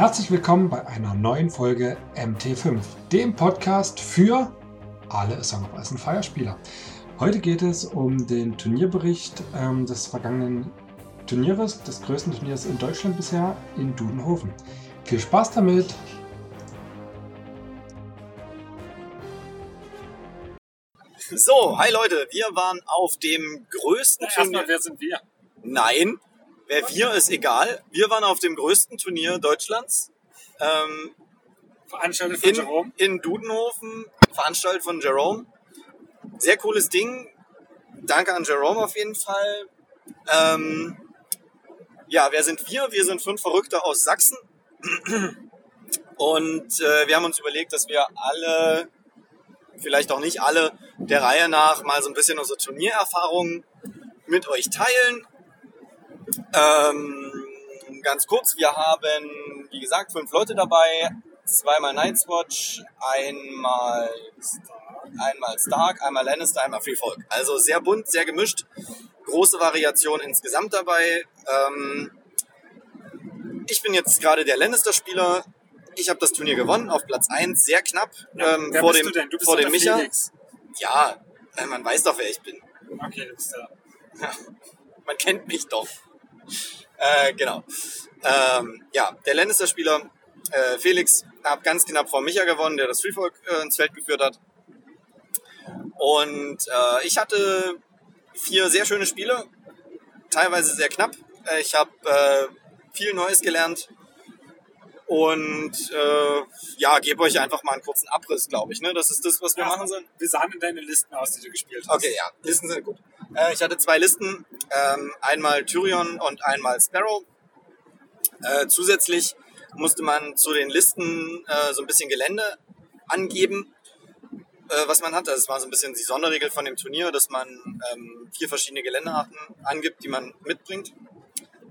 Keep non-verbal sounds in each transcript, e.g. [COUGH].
Herzlich willkommen bei einer neuen Folge MT5, dem Podcast für alle Song of Ice Feierspieler. Heute geht es um den Turnierbericht ähm, des vergangenen Turnieres, des größten Turniers in Deutschland bisher, in Dudenhofen. Viel Spaß damit! So, hi Leute, wir waren auf dem größten Na, Turnier. erstmal, wer sind wir? Nein, wer wir ist egal. Wir waren auf dem größten Turnier Deutschlands. Ähm, Veranstaltet von in, Jerome. in Dudenhofen, veranstaltet von Jerome. Sehr cooles Ding. Danke an Jerome auf jeden Fall. Ähm, ja, wer sind wir? Wir sind fünf Verrückte aus Sachsen. Und äh, wir haben uns überlegt, dass wir alle, vielleicht auch nicht alle, der Reihe nach mal so ein bisschen unsere Turniererfahrungen mit euch teilen. Ähm, ganz kurz, wir haben, wie gesagt, fünf Leute dabei. Zweimal Night's Watch, einmal, einmal Stark, einmal Lannister, einmal Free Folk. Also sehr bunt, sehr gemischt. Große Variation insgesamt dabei. Ähm, ich bin jetzt gerade der Lannister-Spieler. Ich habe das Turnier gewonnen auf Platz 1, sehr knapp ähm, Wer vor bist dem, du denn? Du bist vor dem der Micha. Felix. Ja, man weiß doch, wer ich bin. Okay, du bist der. [LAUGHS] Man kennt mich doch. Äh, genau. Ähm, ja, der Lannister-Spieler äh, Felix hat ganz knapp vor Micha gewonnen, der das Freefolk äh, ins Feld geführt hat. Und äh, ich hatte vier sehr schöne Spiele, teilweise sehr knapp. Äh, Ich habe äh, viel Neues gelernt und äh, ja, gebe euch einfach mal einen kurzen Abriss, glaube ich. Ne? Das ist das, was wir machen sollen. Wir sahen in deine Listen aus, die du gespielt hast. Okay, ja, Listen sind gut. Äh, ich hatte zwei Listen, ähm, einmal Tyrion und einmal Sparrow. Äh, zusätzlich musste man zu den Listen äh, so ein bisschen Gelände angeben, äh, was man hat. Also es war so ein bisschen die Sonderregel von dem Turnier, dass man ähm, vier verschiedene Geländearten angibt, die man mitbringt.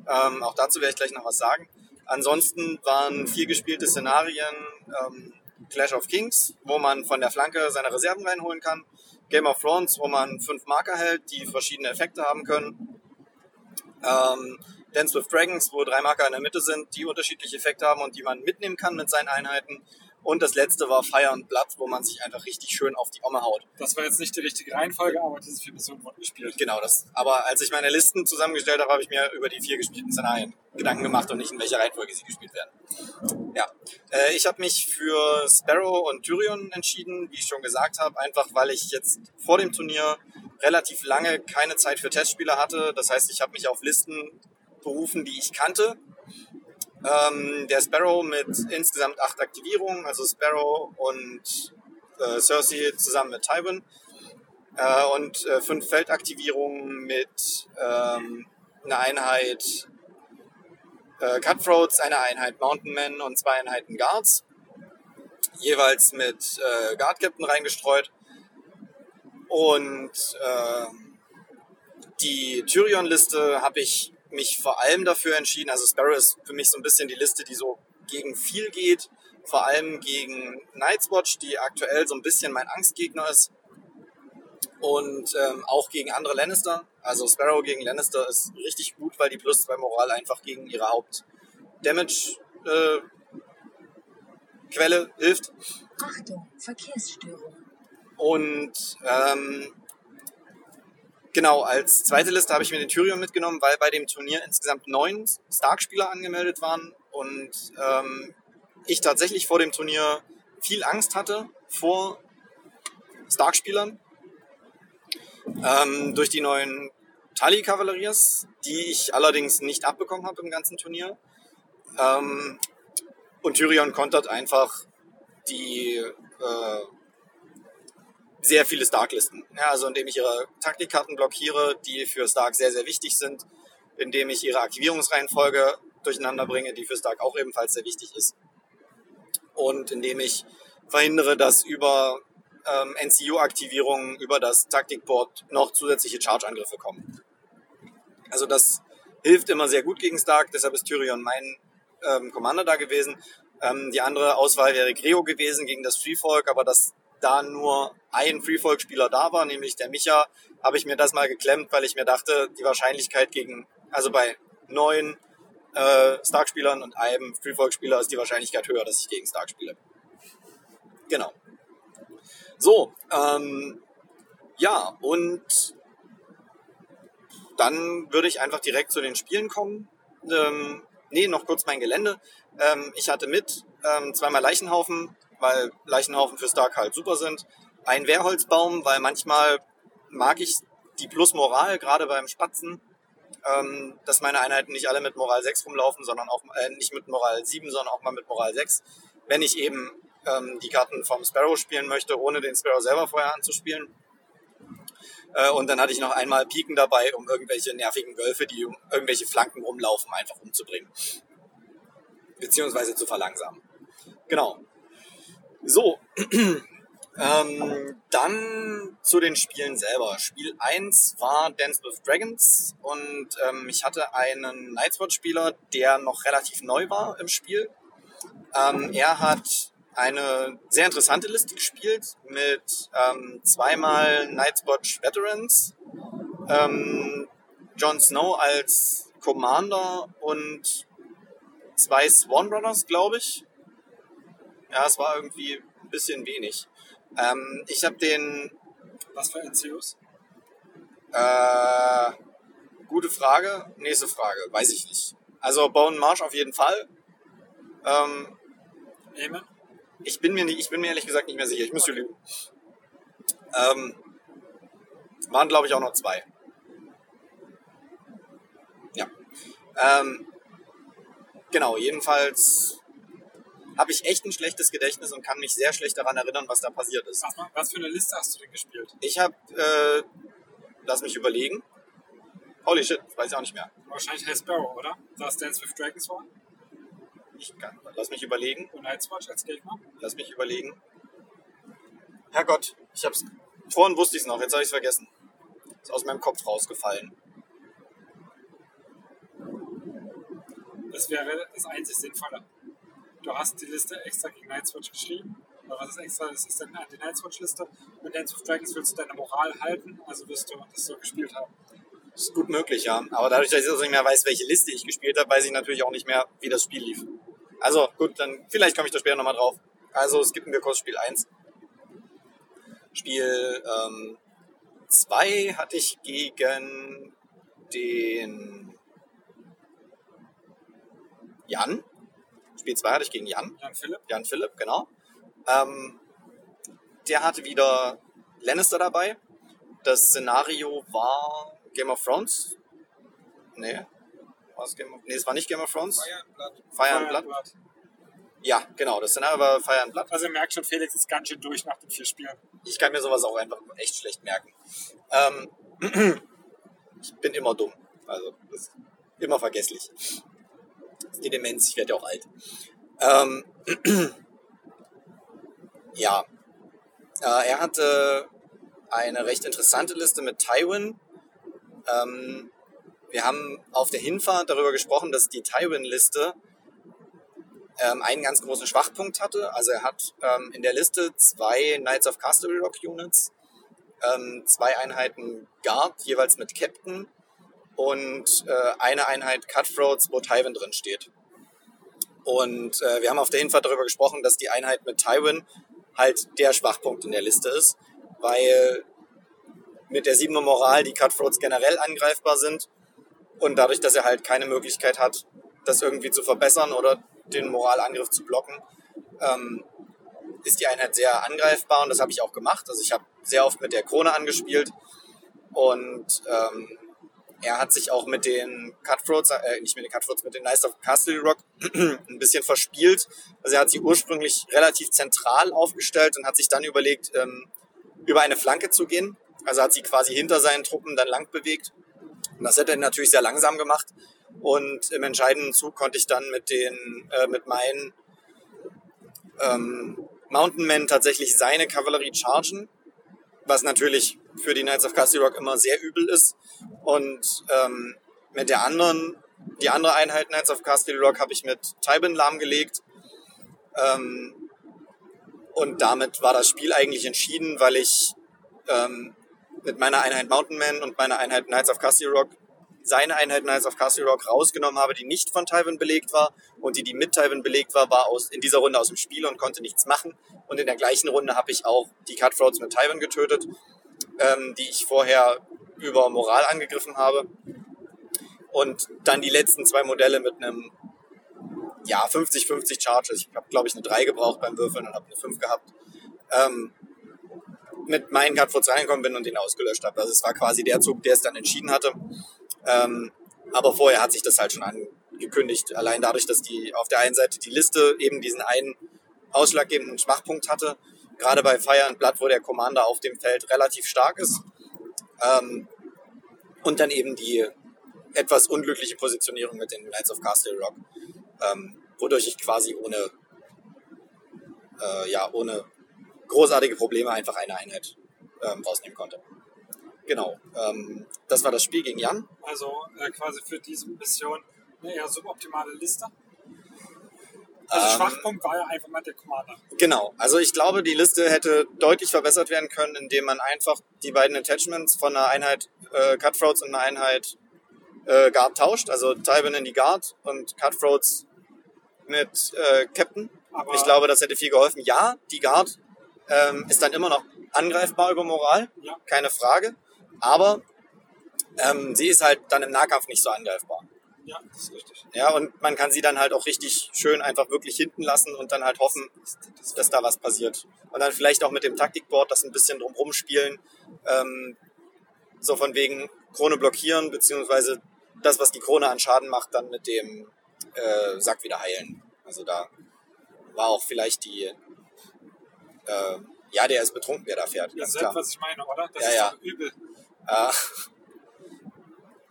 Ähm, auch dazu werde ich gleich noch was sagen. Ansonsten waren vier gespielte Szenarien ähm, Clash of Kings, wo man von der Flanke seine Reserven reinholen kann. Game of Thrones, wo man fünf Marker hält, die verschiedene Effekte haben können. Ähm, Dance with Dragons, wo drei Marker in der Mitte sind, die unterschiedliche Effekte haben und die man mitnehmen kann mit seinen Einheiten. Und das letzte war Fire and Blood, wo man sich einfach richtig schön auf die Omme haut. Das war jetzt nicht die richtige Reihenfolge, aber diese vier Missionen wurden gespielt. Genau das. Aber als ich meine Listen zusammengestellt habe, habe ich mir über die vier gespielten Szenarien Gedanken gemacht und nicht in welcher Reihenfolge sie gespielt werden. Ja, äh, ich habe mich für Sparrow und Tyrion entschieden, wie ich schon gesagt habe, einfach weil ich jetzt vor dem Turnier relativ lange keine Zeit für Testspiele hatte. Das heißt, ich habe mich auf Listen berufen, die ich kannte. Ähm, der Sparrow mit insgesamt acht Aktivierungen, also Sparrow und äh, Cersei zusammen mit Tywin äh, und äh, fünf Feldaktivierungen mit ähm, einer Einheit äh, Cutthroats, einer Einheit Mountain Men und zwei Einheiten Guards. Jeweils mit äh, Guard Captain reingestreut. Und äh, die Tyrion-Liste habe ich mich vor allem dafür entschieden. Also Sparrow ist für mich so ein bisschen die Liste, die so gegen viel geht. Vor allem gegen Night's Watch, die aktuell so ein bisschen mein Angstgegner ist und ähm, auch gegen andere Lannister. Also Sparrow gegen Lannister ist richtig gut, weil die plus zwei Moral einfach gegen ihre Haupt-Damage-Quelle hilft. Achtung, Verkehrsstörung. Und ähm, genau, als zweite Liste habe ich mir den Tyrion mitgenommen, weil bei dem Turnier insgesamt neun Stark-Spieler angemeldet waren und ähm, ich tatsächlich vor dem Turnier viel Angst hatte vor Stark-Spielern ähm, durch die neuen Tully Cavaliers, die ich allerdings nicht abbekommen habe im ganzen Turnier. Ähm, und Tyrion kontert einfach die äh, sehr viele Stark-Listen. Ja, also indem ich ihre Taktikkarten blockiere, die für Stark sehr, sehr wichtig sind, indem ich ihre Aktivierungsreihenfolge durcheinander bringe, die für Stark auch ebenfalls sehr wichtig ist. Und indem ich verhindere, dass über ähm, NCU-Aktivierungen über das Taktikboard noch zusätzliche Charge-Angriffe kommen. Also das hilft immer sehr gut gegen Stark, deshalb ist Tyrion mein ähm, Commander da gewesen. Ähm, die andere Auswahl wäre Greo gewesen gegen das Freefolk, aber dass da nur ein Freefolk-Spieler da war, nämlich der Micha, habe ich mir das mal geklemmt, weil ich mir dachte, die Wahrscheinlichkeit gegen, also bei neun äh, Stark-Spielern und einem Freefolk-Spieler ist die Wahrscheinlichkeit höher, dass ich gegen Stark spiele. Genau. So, ähm, ja, und dann würde ich einfach direkt zu den Spielen kommen. Ähm, nee, noch kurz mein Gelände. Ähm, ich hatte mit ähm, zweimal Leichenhaufen, weil Leichenhaufen für Stark halt super sind. Ein Wehrholzbaum, weil manchmal mag ich die plus Moral, gerade beim Spatzen, ähm, dass meine Einheiten nicht alle mit Moral 6 rumlaufen, sondern auch äh, nicht mit Moral 7, sondern auch mal mit Moral 6. Wenn ich eben ähm, die Karten vom Sparrow spielen möchte, ohne den Sparrow selber vorher anzuspielen. Äh, und dann hatte ich noch einmal Piken dabei, um irgendwelche nervigen Wölfe, die um irgendwelche Flanken rumlaufen, einfach umzubringen. Beziehungsweise zu verlangsamen. Genau. So. [CLEARS THROAT] ähm, dann zu den Spielen selber. Spiel 1 war Dance with Dragons und ähm, ich hatte einen Nightswatch-Spieler, der noch relativ neu war im Spiel. Ähm, er hat eine sehr interessante Liste gespielt mit ähm, zweimal Nightwatch Veterans, ähm, Jon Snow als Commander und zwei Swan Brothers, glaube ich. Ja, es war irgendwie ein bisschen wenig. Ähm, ich habe den. Was für NCOs? Äh, gute Frage. Nächste Frage. Weiß ich nicht. Also Bone Marsh auf jeden Fall. Ähm, Amen? ich bin mir nicht, ich bin mir ehrlich gesagt nicht mehr sicher. Ich müsste lügen. Ähm, waren glaube ich auch noch zwei. Ja. Ähm, genau. Jedenfalls habe ich echt ein schlechtes Gedächtnis und kann mich sehr schlecht daran erinnern, was da passiert ist. Was, was für eine Liste hast du denn gespielt? Ich habe, äh, lass mich überlegen. Holy shit, weiß ich auch nicht mehr. Wahrscheinlich High Sparrow, oder? Da ist Dance with Dragons war. Ich kann, lass mich überlegen. Und Night's Watch als Gegner. Lass mich überlegen. Herrgott, ich hab's. Vorhin wusste ich es noch, jetzt habe ich es vergessen. Ist aus meinem Kopf rausgefallen. Das wäre das einzig Sinnvolle. Du hast die Liste extra gegen Night's Watch geschrieben. Oder was ist extra? Das ist dann die Night's Watch Liste. Und Dance with Dragons willst du deine Moral halten, also wirst du das so gespielt haben. Das ist gut möglich, ja. Aber dadurch, dass ich jetzt nicht mehr weiß, welche Liste ich gespielt habe, weiß ich natürlich auch nicht mehr, wie das Spiel lief. Also gut, dann vielleicht komme ich da später nochmal drauf. Also skippen wir kurz Spiel 1. Spiel 2 ähm, hatte ich gegen den Jan. Spiel 2 hatte ich gegen Jan. Jan Philipp. Jan Philipp, genau. Ähm, der hatte wieder Lannister dabei. Das Szenario war Game of Thrones. Nee. War es Game of Nee, es war nicht Game of Thrones. Fire and Blood. Fire and Blood. Blood. Ja, genau. Das Szenario war Fire and Blood. Also ihr merkt schon, Felix ist ganz schön durch nach den vier Spielen. Ich kann mir sowas auch einfach echt schlecht merken. Ähm, [CLEARS THROAT] ich bin immer dumm. Also, immer vergesslich. Die Demenz, ich werde ja auch alt. Ähm, [CLEARS THROAT] ja. Äh, er hatte eine recht interessante Liste mit Tywin. Ähm, wir haben auf der Hinfahrt darüber gesprochen, dass die Tywin-Liste ähm, einen ganz großen Schwachpunkt hatte. Also er hat ähm, in der Liste zwei Knights of Castle Rock Units, ähm, zwei Einheiten Guard, jeweils mit Captain und äh, eine Einheit Cutthroats, wo Tywin drin steht. Und äh, wir haben auf der Hinfahrt darüber gesprochen, dass die Einheit mit Tywin halt der Schwachpunkt in der Liste ist, weil mit der 7er Moral die Cutthroats generell angreifbar sind und dadurch, dass er halt keine Möglichkeit hat, das irgendwie zu verbessern oder den Moralangriff zu blocken, ähm, ist die Einheit sehr angreifbar und das habe ich auch gemacht. Also ich habe sehr oft mit der Krone angespielt und ähm, er hat sich auch mit den Cutthroats, äh, nicht mit den Cutthroats, mit den Knights of Castle Rock [CLEARS THROAT] ein bisschen verspielt. Also er hat sie ursprünglich relativ zentral aufgestellt und hat sich dann überlegt, ähm, über eine Flanke zu gehen. Also hat sie quasi hinter seinen Truppen dann lang bewegt. Und das hat er natürlich sehr langsam gemacht. Und im entscheidenden Zug konnte ich dann mit den, äh, mit meinen ähm, Mountain Men tatsächlich seine Kavallerie chargen, was natürlich für die Knights of Castle Rock immer sehr übel ist. Und ähm, mit der anderen, die andere Einheit Knights of Castle Rock habe ich mit Tywin lahmgelegt. Ähm, und damit war das Spiel eigentlich entschieden, weil ich ähm, mit meiner Einheit Mountain Man und meiner Einheit Knights of Castle Rock seine Einheit Knights of Castle Rock rausgenommen habe, die nicht von Tywin belegt war und die, die mit Tywin belegt war, war aus, in dieser Runde aus dem Spiel und konnte nichts machen. Und in der gleichen Runde habe ich auch die Cutthroats mit Tywin getötet, ähm, die ich vorher über Moral angegriffen habe. Und dann die letzten zwei Modelle mit einem ja, 50-50 Charges. Ich habe, glaube ich, eine 3 gebraucht beim Würfeln und habe eine 5 gehabt. Ähm, mit meinen Cutthroats reingekommen bin und den ausgelöscht habe. Also es war quasi der Zug, der es dann entschieden hatte. Ähm, aber vorher hat sich das halt schon angekündigt. Allein dadurch, dass die auf der einen Seite die Liste eben diesen einen ausschlaggebenden Schwachpunkt hatte. Gerade bei Fire and Blood, wo der Commander auf dem Feld relativ stark ist. Ähm, und dann eben die etwas unglückliche Positionierung mit den Knights of Castle Rock, ähm, wodurch ich quasi ohne, äh, ja, ohne großartige Probleme einfach eine Einheit ähm, rausnehmen konnte. Genau, ähm, das war das Spiel gegen Jan. Also äh, quasi für diese Mission eine eher suboptimale Liste. Ähm, Also Schwachpunkt war ja einfach mal der Commander. Genau, also ich glaube, die Liste hätte deutlich verbessert werden können, indem man einfach die beiden Attachments von einer Einheit äh, Cutthroats und einer Einheit äh, Guard tauscht. Also Tywin in die Guard und Cutthroats mit äh, Captain. Aber Ich glaube, das hätte viel geholfen. Ja, die Guard ähm, ist dann immer noch angreifbar über Moral, Ja. keine Frage. Aber ähm, sie ist halt dann im Nahkampf nicht so angreifbar. Ja, das ist richtig. Ja, und man kann sie dann halt auch richtig schön einfach wirklich hinten lassen und dann halt hoffen, dass da was passiert. Und dann vielleicht auch mit dem Taktikboard das ein bisschen drumrum spielen. Ähm, so von wegen Krone blockieren, beziehungsweise das, was die Krone an Schaden macht, dann mit dem äh, Sack wieder heilen. Also da war auch vielleicht die, äh, ja, der ist betrunken, der da fährt, Ihr ganz seht, was ich meine, oder? Das Ja, ist ja. übel. Äh,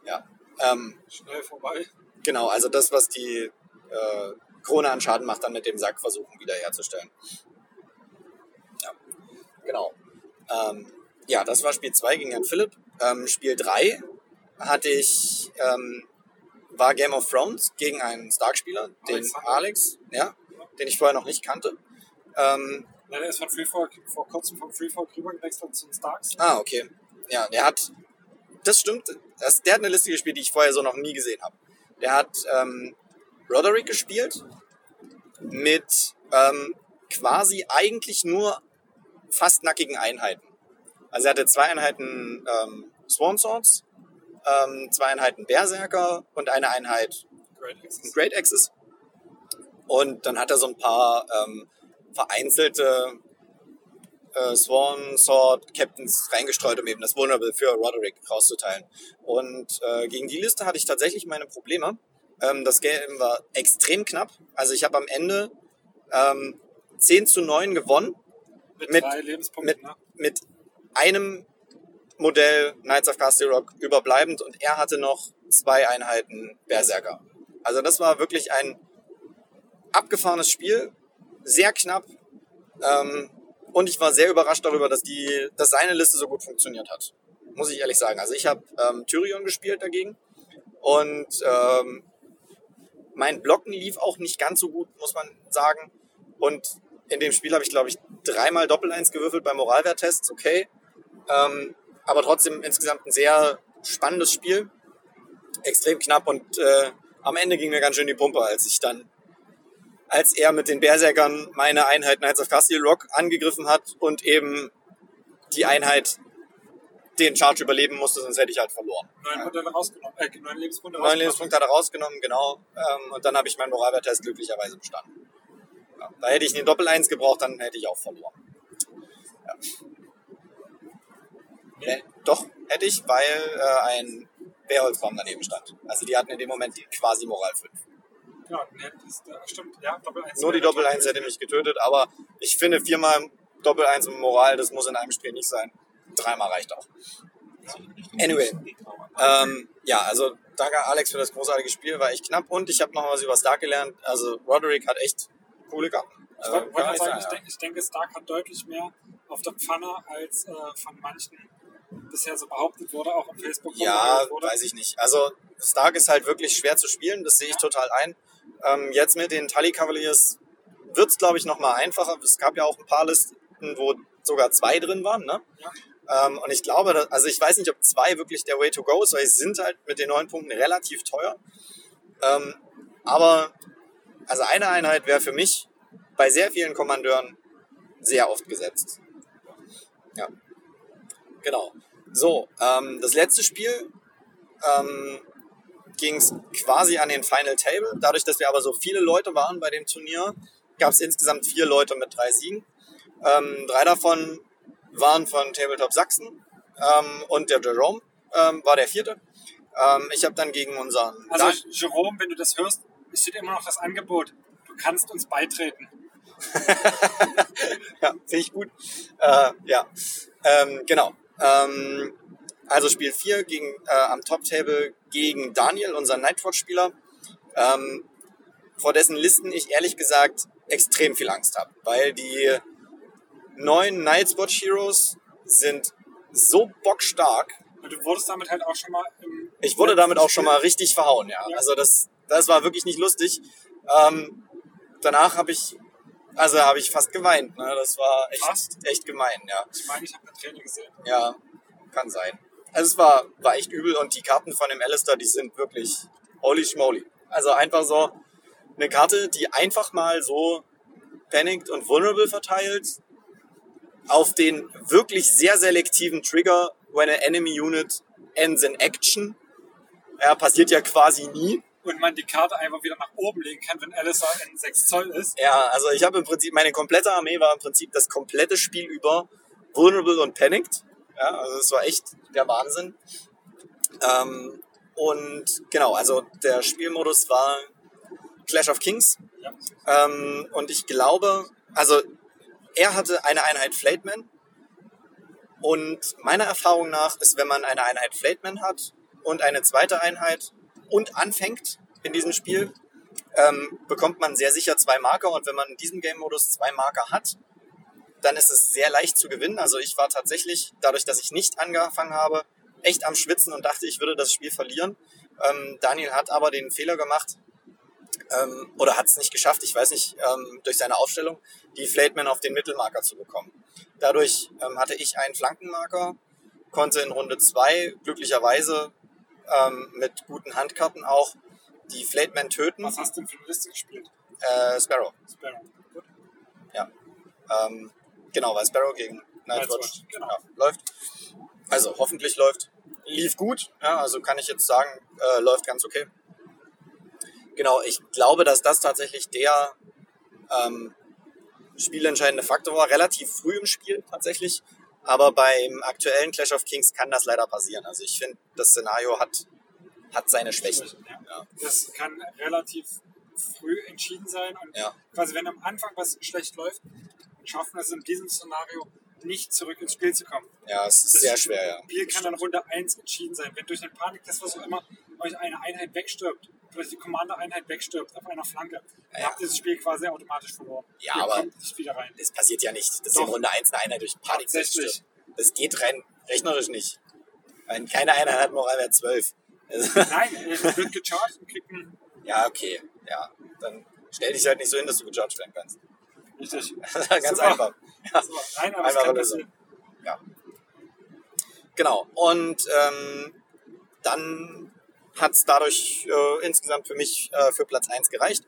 ja, ähm, Schnell vorbei. Genau, also das, was die äh, Krone an Schaden macht, dann mit dem Sack versuchen wiederherzustellen. Ja, genau. Ähm, ja, das war Spiel 2 gegen Jan Philipp. Ähm, Spiel 3 hatte ich, ähm, war Game of Thrones gegen einen Stark-Spieler, den. Alex, ja, den ich vorher noch nicht kannte. Ähm, Ja, der ist von Freefall vor kurzem vom Freefall rüber gewechselt zu den Starks. ah, okay. Ja, der hat, das stimmt, das, der hat eine Liste gespielt, die ich vorher so noch nie gesehen habe. Der hat ähm, Roderick gespielt mit ähm, quasi eigentlich nur fast nackigen Einheiten. Also er hatte zwei Einheiten ähm, Swan Swords, ähm, zwei Einheiten Berserker und eine Einheit Great Axes. Und dann hat er so ein paar ähm, vereinzelte äh, Swan Sword Captains reingestreut, um eben das Vulnerable für Roderick rauszuteilen. Und äh, gegen die Liste hatte ich tatsächlich meine Probleme. Ähm, das Game war extrem knapp. Also ich habe am Ende ähm, 10 zu 9 gewonnen Mit, mit- drei Lebenspunkten, mit, ne? mit einem Modell Knights of Castle Rock überbleibend und er hatte noch zwei Einheiten Berserker. Also das war wirklich ein abgefahrenes Spiel, sehr knapp. Ähm, und ich war sehr überrascht darüber, dass, die, dass seine Liste so gut funktioniert hat. Muss ich ehrlich sagen. Also ich habe ähm, Tyrion gespielt dagegen und ähm, mein Blocken lief auch nicht ganz so gut, muss man sagen. Und in dem Spiel habe ich, glaube ich, dreimal Doppel-Eins gewürfelt bei Moralwerttests, okay. Ähm, aber trotzdem insgesamt ein sehr spannendes Spiel. Extrem knapp und äh, am Ende ging mir ganz schön die Pumpe, als ich dann, als er mit den Berserkern meine Einheit Knights of Castle Rock angegriffen hat und eben die Einheit den Charge überleben musste, sonst hätte ich halt verloren. Neun Modelle rausgenommen, äh, neun Lebenspunkte Neun Lebenspunkte hat er rausgenommen, genau. Ähm, und dann habe ich meinen Moralwerttest glücklicherweise bestanden. Ja, da hätte ich den Doppel-Eins gebraucht, dann hätte ich auch verloren. Ja. Nee, doch, hätte ich, weil äh, ein Bärholzbaum daneben stand. Also die hatten in dem Moment quasi Moral 5. Genau, ne, das, äh, stimmt, ja, Doppel 1. Nur die Doppel-Eins hätte mich getötet, aber ich finde viermal Doppel-Eins und Moral, das muss in einem Spiel nicht sein. Dreimal reicht auch. Anyway, ähm, ja, also danke Alex für das großartige Spiel, war echt knapp und ich habe noch was über Stark gelernt. Also Roderick hat echt coole Karten. Ich Äh, wollte ich sagen, ich, ja. denke, ich denke, Stark hat deutlich mehr auf der Pfanne, als äh, von manchen bisher so behauptet wurde, auch im Facebook Ja, weiß ich nicht. Also Stark ist halt wirklich schwer zu spielen, das sehe ich total ein. Ähm, jetzt mit den Tully Cavaliers wird es, glaube ich, nochmal einfacher. Es gab ja auch ein paar Listen, wo sogar zwei drin waren. Ne? Ja. Ähm, und ich glaube, dass, also ich weiß nicht, ob zwei wirklich der Way to go ist, weil sie sind halt mit den neun Punkten relativ teuer. Ähm, aber also eine Einheit wäre für mich bei sehr vielen Kommandeuren sehr oft gesetzt. Ja. Genau. So, ähm, das letzte Spiel ähm, ging es quasi an den Final Table. Dadurch, dass wir aber so viele Leute waren bei dem Turnier, gab es insgesamt vier Leute mit drei Siegen. Ähm, drei davon waren von Tabletop Sachsen ähm, und der Jerome ähm, war der vierte. Ähm, ich habe dann gegen unseren... Also Dan- Jerome, wenn du das hörst, es steht immer noch das Angebot. Du kannst uns beitreten. [LAUGHS] ja, finde ich gut. Äh, ja, ähm, genau. Also Spiel 4 gegen, äh, am Top-Table gegen Daniel, unseren Nightwatch-Spieler, ähm, vor dessen Listen ich ehrlich gesagt extrem viel Angst habe, weil die neuen Nightwatch Heroes sind so bockstark. Und du wurdest damit halt auch schon mal im Ich wurde damit auch schon mal richtig verhauen, ja. Ja. Also das, das war wirklich nicht lustig. Ähm, danach habe ich, also habe ich fast geweint. Ne? Das war echt, Fast? echt gemein, ja. Ich meine, ich habe eine Träne gesehen. Ja, kann sein. Also es war, war echt übel und die Karten von dem Alistair, die sind wirklich holy schmoly. Also einfach so eine Karte, die einfach mal so panicked und vulnerable verteilt auf den wirklich sehr selektiven Trigger when an enemy unit ends in action. Ja, passiert ja quasi nie. Und man die Karte einfach wieder nach oben legen kann, wenn Alistair in 6 Zoll ist. Ja, also ich habe im Prinzip, meine komplette Armee war im Prinzip das komplette Spiel über vulnerable und panicked. Ja, also es war echt der Wahnsinn. Ähm, und genau, also der Spielmodus war Clash of Kings. Ja. Ähm, und ich glaube, also er hatte eine Einheit Flateman. Und meiner Erfahrung nach ist, wenn man eine Einheit Flateman hat und eine zweite Einheit und anfängt in diesem Spiel, ähm, bekommt man sehr sicher zwei Marker. Und wenn man in diesem Game-Modus zwei Marker hat, dann ist es sehr leicht zu gewinnen. Also ich war tatsächlich, dadurch, dass ich nicht angefangen habe, echt am Schwitzen und dachte, ich würde das Spiel verlieren. Ähm, Daniel hat aber den Fehler gemacht, ähm, oder hat es nicht geschafft, ich weiß nicht, ähm, durch seine Aufstellung, die Flateman auf den Mittelmarker zu bekommen. Dadurch ähm, hatte ich einen Flankenmarker, konnte in Runde 2 glücklicherweise ähm, mit guten Handkarten auch die Flateman töten. Was hast du denn für eine Liste gespielt? Äh, Sparrow, Sparrow. Gut. ja. Ähm, genau, weil Sparrow gegen Nightwatch genau. ja, läuft. Also hoffentlich läuft. Lief gut, ja, also kann ich jetzt sagen, äh, läuft ganz okay. Genau, ich glaube, dass das tatsächlich der ähm, spielentscheidende Faktor war, relativ früh im Spiel tatsächlich. Aber beim aktuellen Clash of Kings kann das leider passieren. Also ich finde, das Szenario hat, hat seine Schwächen. Ja. Das kann relativ früh entschieden sein. Und Ja. quasi, wenn am Anfang was schlecht läuft, schaffen es in diesem Szenario nicht zurück ins Spiel zu kommen. ja, es ist Das sehr schwer, ja. Spiel kann dann Runde 1 entschieden sein. Wenn durch den Panik, das was auch immer, euch eine Einheit wegstirbt, durch die Commander-Einheit wegstirbt auf einer Flanke, Ja. habt ihr das Spiel quasi automatisch verloren. Ja, Ihr aber- kommt nicht wieder rein. Das passiert ja nicht, dass Doch. in Runde 1 eine Einheit durch Panik stirbt. Das geht rein rechnerisch nicht. Weil keine Einheit hat Moralwert 12. Nein, ihr wird gecharged und kriegt einen. [LAUGHS] ja, okay. Ja, dann stell dich halt nicht so hin, dass du gejudged werden kannst. Richtig. [LAUGHS] Ganz einfach. Ja. Nein, aber es Einfache kann Lösung. passieren. Ja. Genau. Und ähm, dann hat es dadurch äh, insgesamt für mich äh, für Platz 1 gereicht.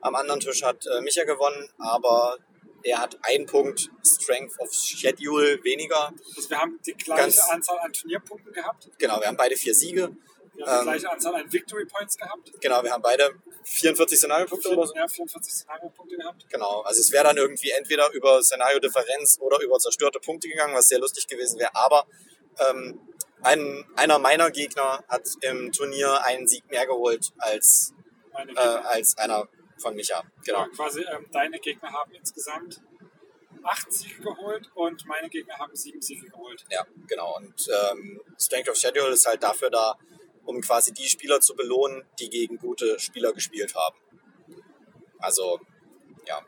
Am anderen Tisch hat äh, Micha gewonnen, aber er hat einen Punkt Strength of Schedule weniger. Also wir haben die gleiche Ganz- Anzahl an Turnierpunkten gehabt. Genau, wir haben beide vier Siege. Wir haben die Ähm, gleiche Anzahl an Victory Points gehabt. Genau, wir haben beide 44 Szenariopunkte oder so. Ja, 44 Szenario-Punkte gehabt. Genau, also es wäre dann irgendwie entweder über Szenario-Differenz oder über zerstörte Punkte gegangen, was sehr lustig gewesen wäre. Aber ähm, ein, einer meiner Gegner hat im Turnier einen Sieg mehr geholt als, äh, als einer von Micha. Genau. Ja, quasi ähm, deine Gegner haben insgesamt acht Siege geholt und meine Gegner haben sieben Siege geholt. Ja, genau. Und ähm, Strength of Schedule ist halt dafür da, um quasi die Spieler zu belohnen, die gegen gute Spieler gespielt haben. Also, ja.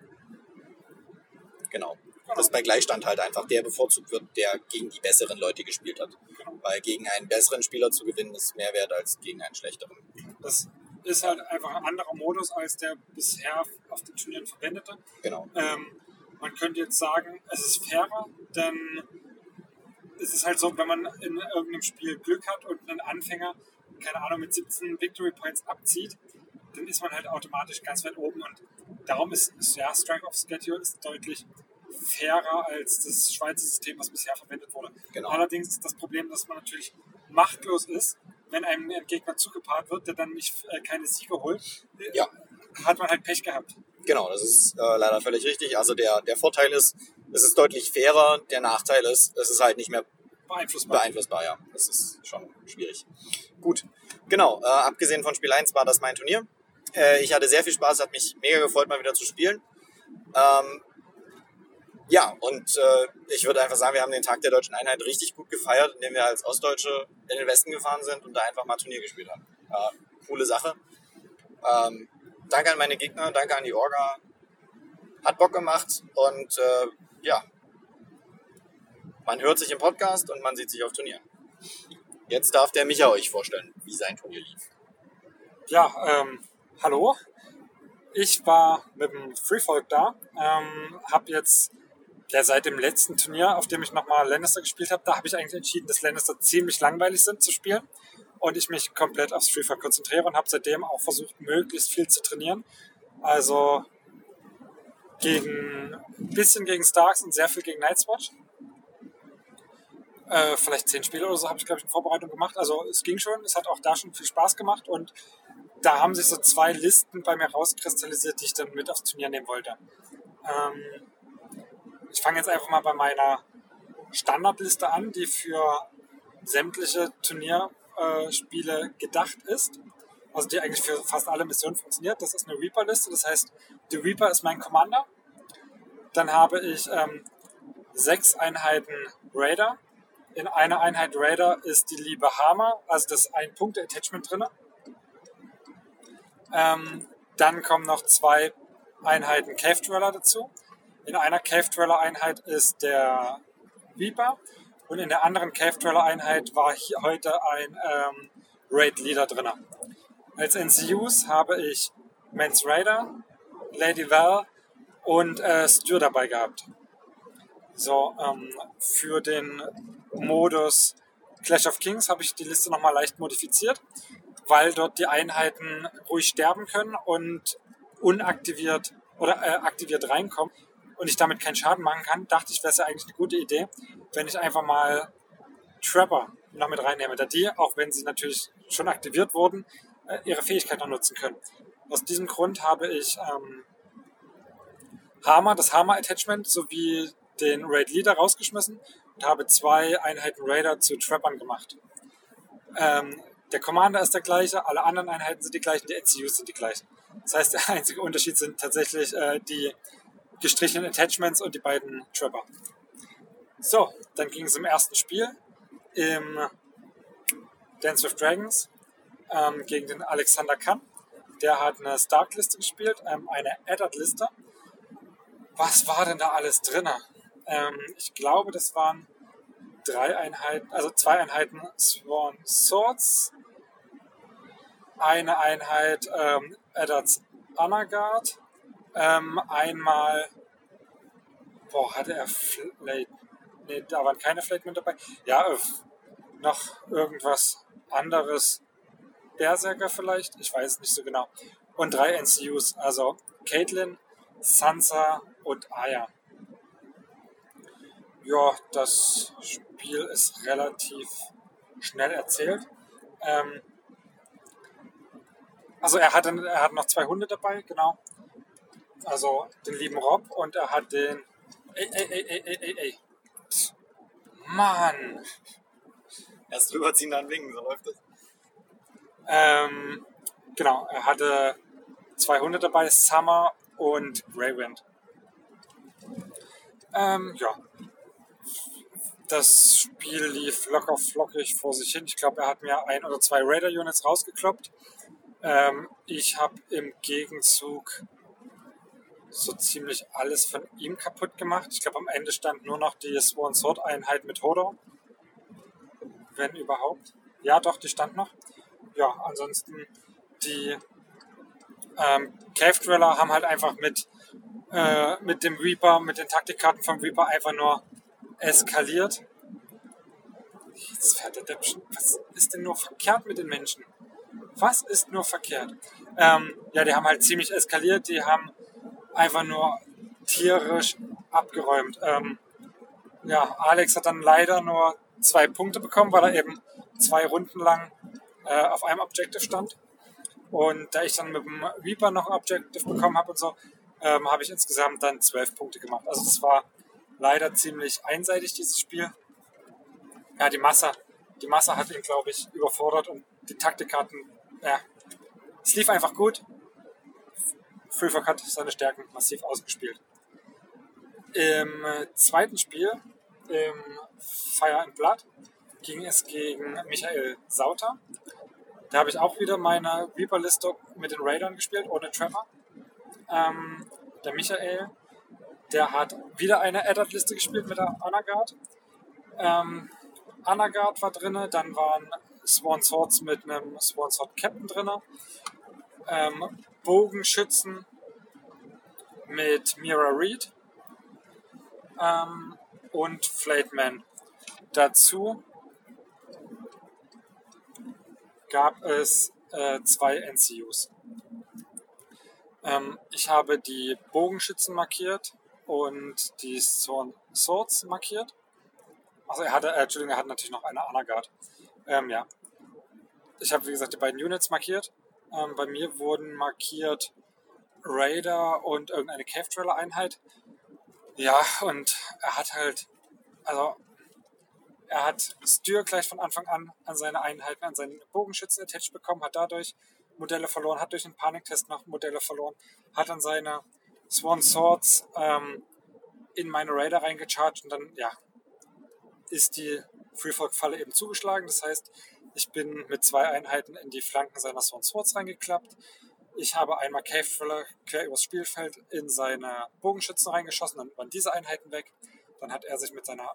Genau. Dass bei Gleichstand halt einfach der bevorzugt wird, der gegen die besseren Leute gespielt hat. Genau. Weil gegen einen besseren Spieler zu gewinnen, ist mehr wert als gegen einen schlechteren. Das ist halt einfach ein anderer Modus als der bisher auf den Turnieren verwendete. Genau. Ähm, man könnte jetzt sagen, es ist fairer, denn es ist halt so, wenn man in irgendeinem Spiel Glück hat und einen Anfänger, keine Ahnung, mit 17 Victory Points abzieht, dann ist man halt automatisch ganz weit oben und darum ist, ist ja, Strength of Schedule ist deutlich fairer als das Schweizer System, was bisher verwendet wurde. Genau. Allerdings ist das Problem, dass man natürlich machtlos ist, wenn einem ein Gegner zugepaart wird, der dann nicht äh, keine Siege holt. äh, Ja. Hat man halt Pech gehabt. Genau, das ist äh, leider völlig richtig. Also der, der Vorteil ist, es ist deutlich fairer. Der Nachteil ist, es ist halt nicht mehr Beeinflussbar. beeinflussbar, ja. Das ist schon schwierig. Gut, genau. Äh, abgesehen von Spiel 1 war das mein Turnier. Äh, ich hatte sehr viel Spaß, hat mich mega gefreut, mal wieder zu spielen. Ähm, ja, und äh, ich würde einfach sagen, wir haben den Tag der deutschen Einheit richtig gut gefeiert, indem wir als Ostdeutsche in den Westen gefahren sind und da einfach mal Turnier gespielt haben. Coole Sache. Ähm, danke an meine Gegner, danke an die Orga. Hat Bock gemacht und äh, ja, man hört sich im Podcast und man sieht sich auf Turnieren. Jetzt darf der Micha euch vorstellen, wie sein Turnier lief. Ja, ähm, hallo. Ich war mit dem Freefolk da, ähm, habe jetzt ja, seit dem letzten Turnier, auf dem ich nochmal Lannister gespielt habe, da habe ich eigentlich entschieden, dass Lannister ziemlich langweilig sind zu spielen und ich mich komplett aufs Freefolk konzentriere und habe seitdem auch versucht, möglichst viel zu trainieren. Also gegen ein bisschen gegen Starks und sehr viel gegen Nightwatch. Äh, vielleicht zehn Spiele oder so habe ich, glaube ich, in Vorbereitung gemacht. Also es ging schon, es hat auch da schon viel Spaß gemacht und da haben sich so zwei Listen bei mir rauskristallisiert, die ich dann mit aufs Turnier nehmen wollte. Ähm, ich fange jetzt einfach mal bei meiner Standardliste an, die für sämtliche Turnierspiele äh, gedacht ist. Also die eigentlich für fast alle Missionen funktioniert. Das ist eine Reaper-Liste, das heißt, die Reaper ist mein Commander. Dann habe ich ähm, sechs Einheiten Raider. In einer Einheit Raider ist die liebe Hammer, also das ist ein Punkte-Attachment drin. Ähm, dann kommen noch zwei Einheiten Cave Dweller dazu. In einer Cave Dweller Einheit ist der Reaper und in der anderen Cave Dweller Einheit war hier heute ein ähm, Raid Leader drin. Als NCUs habe ich Mans Raider, Lady Val und äh, Styr dabei gehabt. So, ähm, für den Modus Clash of Kings habe ich die Liste nochmal leicht modifiziert, weil dort die Einheiten ruhig sterben können und unaktiviert oder äh, aktiviert reinkommen und ich damit keinen Schaden machen kann, dachte ich, wäre es ja eigentlich eine gute Idee, wenn ich einfach mal Trapper noch mit reinnehme, da die, auch wenn sie natürlich schon aktiviert wurden, äh, ihre Fähigkeit noch nutzen können. Aus diesem Grund habe ich ähm, Hammer, das Hammer-Attachment sowie den Raid Leader rausgeschmissen und habe zwei Einheiten Raider zu Trappern gemacht. Ähm, der Commander ist der gleiche, alle anderen Einheiten sind die gleichen, die NCUs sind die gleichen. Das heißt, der [LAUGHS] einzige Unterschied sind tatsächlich äh, die gestrichenen Attachments und die beiden Trapper. So, dann ging es im ersten Spiel im Dance with Dragons ähm, gegen den Alexander Kahn. Der hat eine Stark-Liste gespielt, ähm, eine Eddard-Liste. Was war denn da alles drin? Ähm, ich glaube, das waren drei Einheiten, also zwei Einheiten Sworn Swords, eine Einheit ähm, Eddards Anagard, ähm, einmal, boah, hatte er Flate, nee, da waren keine Flate dabei. Ja, äh, noch irgendwas anderes. Berserker vielleicht, ich weiß nicht so genau. Und drei NCUs, also Caitlin, Sansa und Aya. Ja, das Spiel ist relativ schnell erzählt. Ähm, also er hat, er hat noch zwei Hunde dabei, genau. Also den lieben Rob und er hat den. Ey, ey, ey, ey, ey, ey, ey. Mann! Erst drüberziehen, dann winken, so läuft das. Ähm, genau, er hatte zwei Hunde dabei, Summer und Greywind. Ähm, ja. Das Spiel lief locker flockig vor sich hin. Ich glaube, er hat mir ein oder zwei Raider-Units rausgekloppt. Ähm, ich habe im Gegenzug so ziemlich alles von ihm kaputt gemacht. Ich glaube, am Ende stand nur noch die Sworn Sword Einheit mit Hodor. Wenn überhaupt. Ja, doch, die stand noch. Ja, ansonsten die ähm, Cave Dweller haben halt einfach mit, äh, mit dem Reaper, mit den Taktikkarten vom Reaper einfach nur eskaliert. Jetzt fährt der Depp. Was ist denn nur verkehrt mit den Menschen? Was ist nur verkehrt? Ähm, ja, die haben halt ziemlich eskaliert. Die haben einfach nur tierisch abgeräumt. Ähm, ja, Alex hat dann leider nur zwei Punkte bekommen, weil er eben zwei Runden lang äh, auf einem Objective stand. Und da ich dann mit dem Reaper noch ein Objective bekommen habe und so, ähm, habe ich insgesamt dann zwölf Punkte gemacht. Also das war leider ziemlich einseitig, dieses Spiel. Ja, die Masse, die Masse hat ihn, glaube ich, überfordert und die Taktikkarten, ja, es lief einfach gut. Freefork hat seine Stärken massiv ausgespielt. Im zweiten Spiel, im Fire and Blood, ging es gegen Michael Sauter. Da habe ich auch wieder meine Reaper-Liste mit den Raidern gespielt, ohne Trevor. Ähm, der Michael, der hat wieder eine Added-Liste gespielt mit der Anagard. Ähm, Anagard war drin, dann waren Swan Swords mit einem Swan Sword Captain drin. Ähm, Bogenschützen mit Mira Reed ähm, und Flateman. Dazu gab es äh, zwei NCUs. Ähm, ich habe die Bogenschützen markiert und die Swords markiert. Also er hatte, äh, Entschuldigung, er hat natürlich noch eine Anagard. Ähm, ja. Ich habe, wie gesagt, die beiden Units markiert. Ähm, bei mir wurden markiert Raider und irgendeine Cave Trailer Einheit. Ja, und er hat halt, also er hat Styr gleich von Anfang an an seine Einheiten, an seinen Bogenschützen attached bekommen, hat dadurch Modelle verloren, hat durch den Paniktest noch Modelle verloren, hat dann seine Swan Swords ähm, in meine Raider reingecharged und dann, ja, ist die Freefolk-Falle eben zugeschlagen. Das heißt, ich bin mit zwei Einheiten in die Flanken seiner Swan Swords reingeklappt. Ich habe einmal Cave Thriller quer übers Spielfeld in seine Bogenschützen reingeschossen, dann waren diese Einheiten weg. Dann hat er sich mit seiner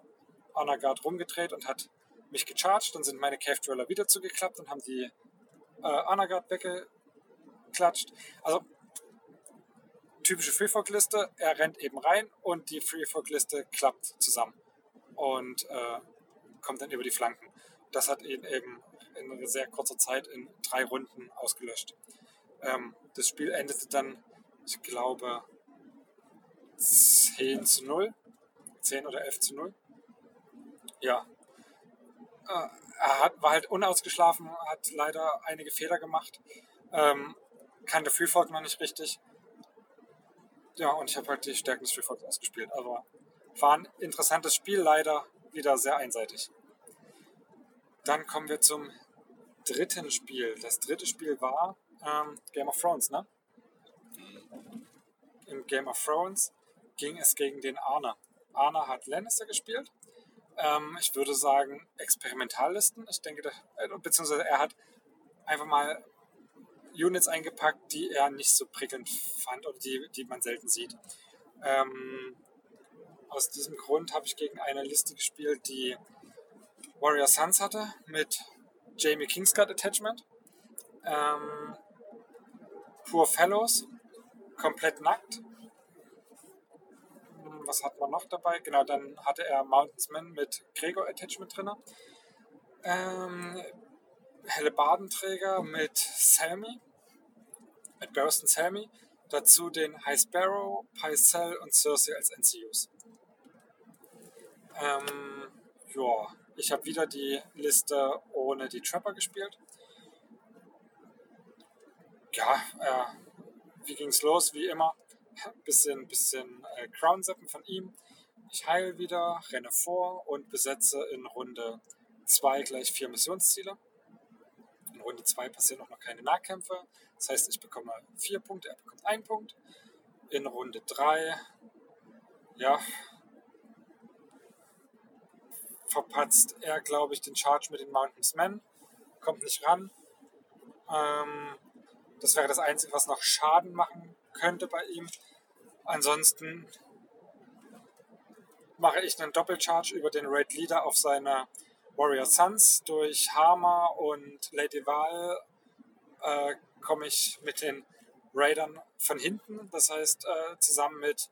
Honor Guard rumgedreht und hat mich gecharged. Dann sind meine Cave Dweller wieder zugeklappt und haben die äh, Guard weggeklatscht. Also typische Freefork-Liste. Er rennt eben rein und die Freefork-Liste klappt zusammen und äh, kommt dann über die Flanken. Das hat ihn eben in sehr kurzer Zeit in drei Runden ausgelöscht. Ähm, das Spiel endete dann, ich glaube, 10 zu 0. 10 oder 11 zu 0 ja, äh, er hat, war halt unausgeschlafen, hat leider einige Fehler gemacht, ähm, kannte Freefolk noch nicht richtig. Ja, und ich habe halt die Stärken des Freefolks ausgespielt. Aber war ein interessantes Spiel, leider wieder sehr einseitig. Dann kommen wir zum dritten Spiel. Das dritte Spiel war ähm, Game of Thrones, ne? Im Game of Thrones ging es gegen den Arne. Arne hat Lannister gespielt ähm, ich würde sagen, Experimentallisten. Ich denke, äh, beziehungsweise er hat einfach mal Units eingepackt, die er nicht so prickelnd fand oder die, die man selten sieht. Ähm, aus diesem Grund habe ich gegen eine Liste gespielt, die Warrior Sons hatte mit Jamie Kingsguard Attachment. Ähm, Poor Fellows, komplett nackt was hat man noch dabei? Genau, dann hatte er Mountainsman mit Gregor Attachment drin. Ähm, helle Badenträger mit Selmy, mit Barristan Selmy. Dazu den High Sparrow, Pycelle und Cersei als NCUs. Ähm, ja, ich habe wieder die Liste ohne die Trapper gespielt. Ja, äh, wie ging's los? Wie immer [LAUGHS] bisschen, bisschen äh, Crown-Zappen von ihm. Ich heile wieder, renne vor und besetze in Runde 2 gleich vier Missionsziele. Runde 2 passieren auch noch keine Nahkämpfe. Das heißt, ich bekomme 4 Punkte, er bekommt 1 Punkt. In Runde 3, ja, verpatzt er, glaube ich, den Charge mit den Mountains Men. Kommt nicht ran. Ähm, das wäre das Einzige, was noch Schaden machen könnte bei ihm. Ansonsten mache ich einen Doppelcharge über den Raid Leader auf seine Warrior Sons. Durch Harmer und Lady Val äh, komme ich mit den Raidern von hinten. Das heißt, äh, zusammen mit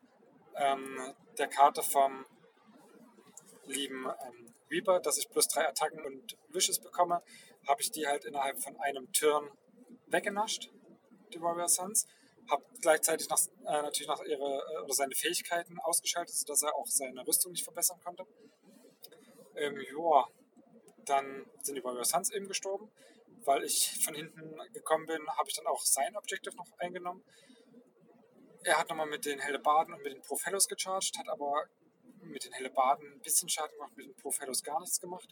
ähm, der Karte vom lieben ähm, Reaper, dass ich plus drei Attacken und Wishes bekomme, habe ich die halt innerhalb von einem Turn weggenascht, die Warrior Sons. Habe gleichzeitig noch, äh, natürlich noch ihre äh, oder seine Fähigkeiten ausgeschaltet, sodass er auch seine Rüstung nicht verbessern konnte. Ähm, joa, dann sind die Warrior Sons eben gestorben. Weil ich von hinten gekommen bin, habe ich dann auch sein Objective noch eingenommen. Er hat nochmal mit den Hellebarden und mit den Profellos gecharged, hat aber mit den Hellebarden ein bisschen Schaden gemacht, mit den Profellos gar nichts gemacht.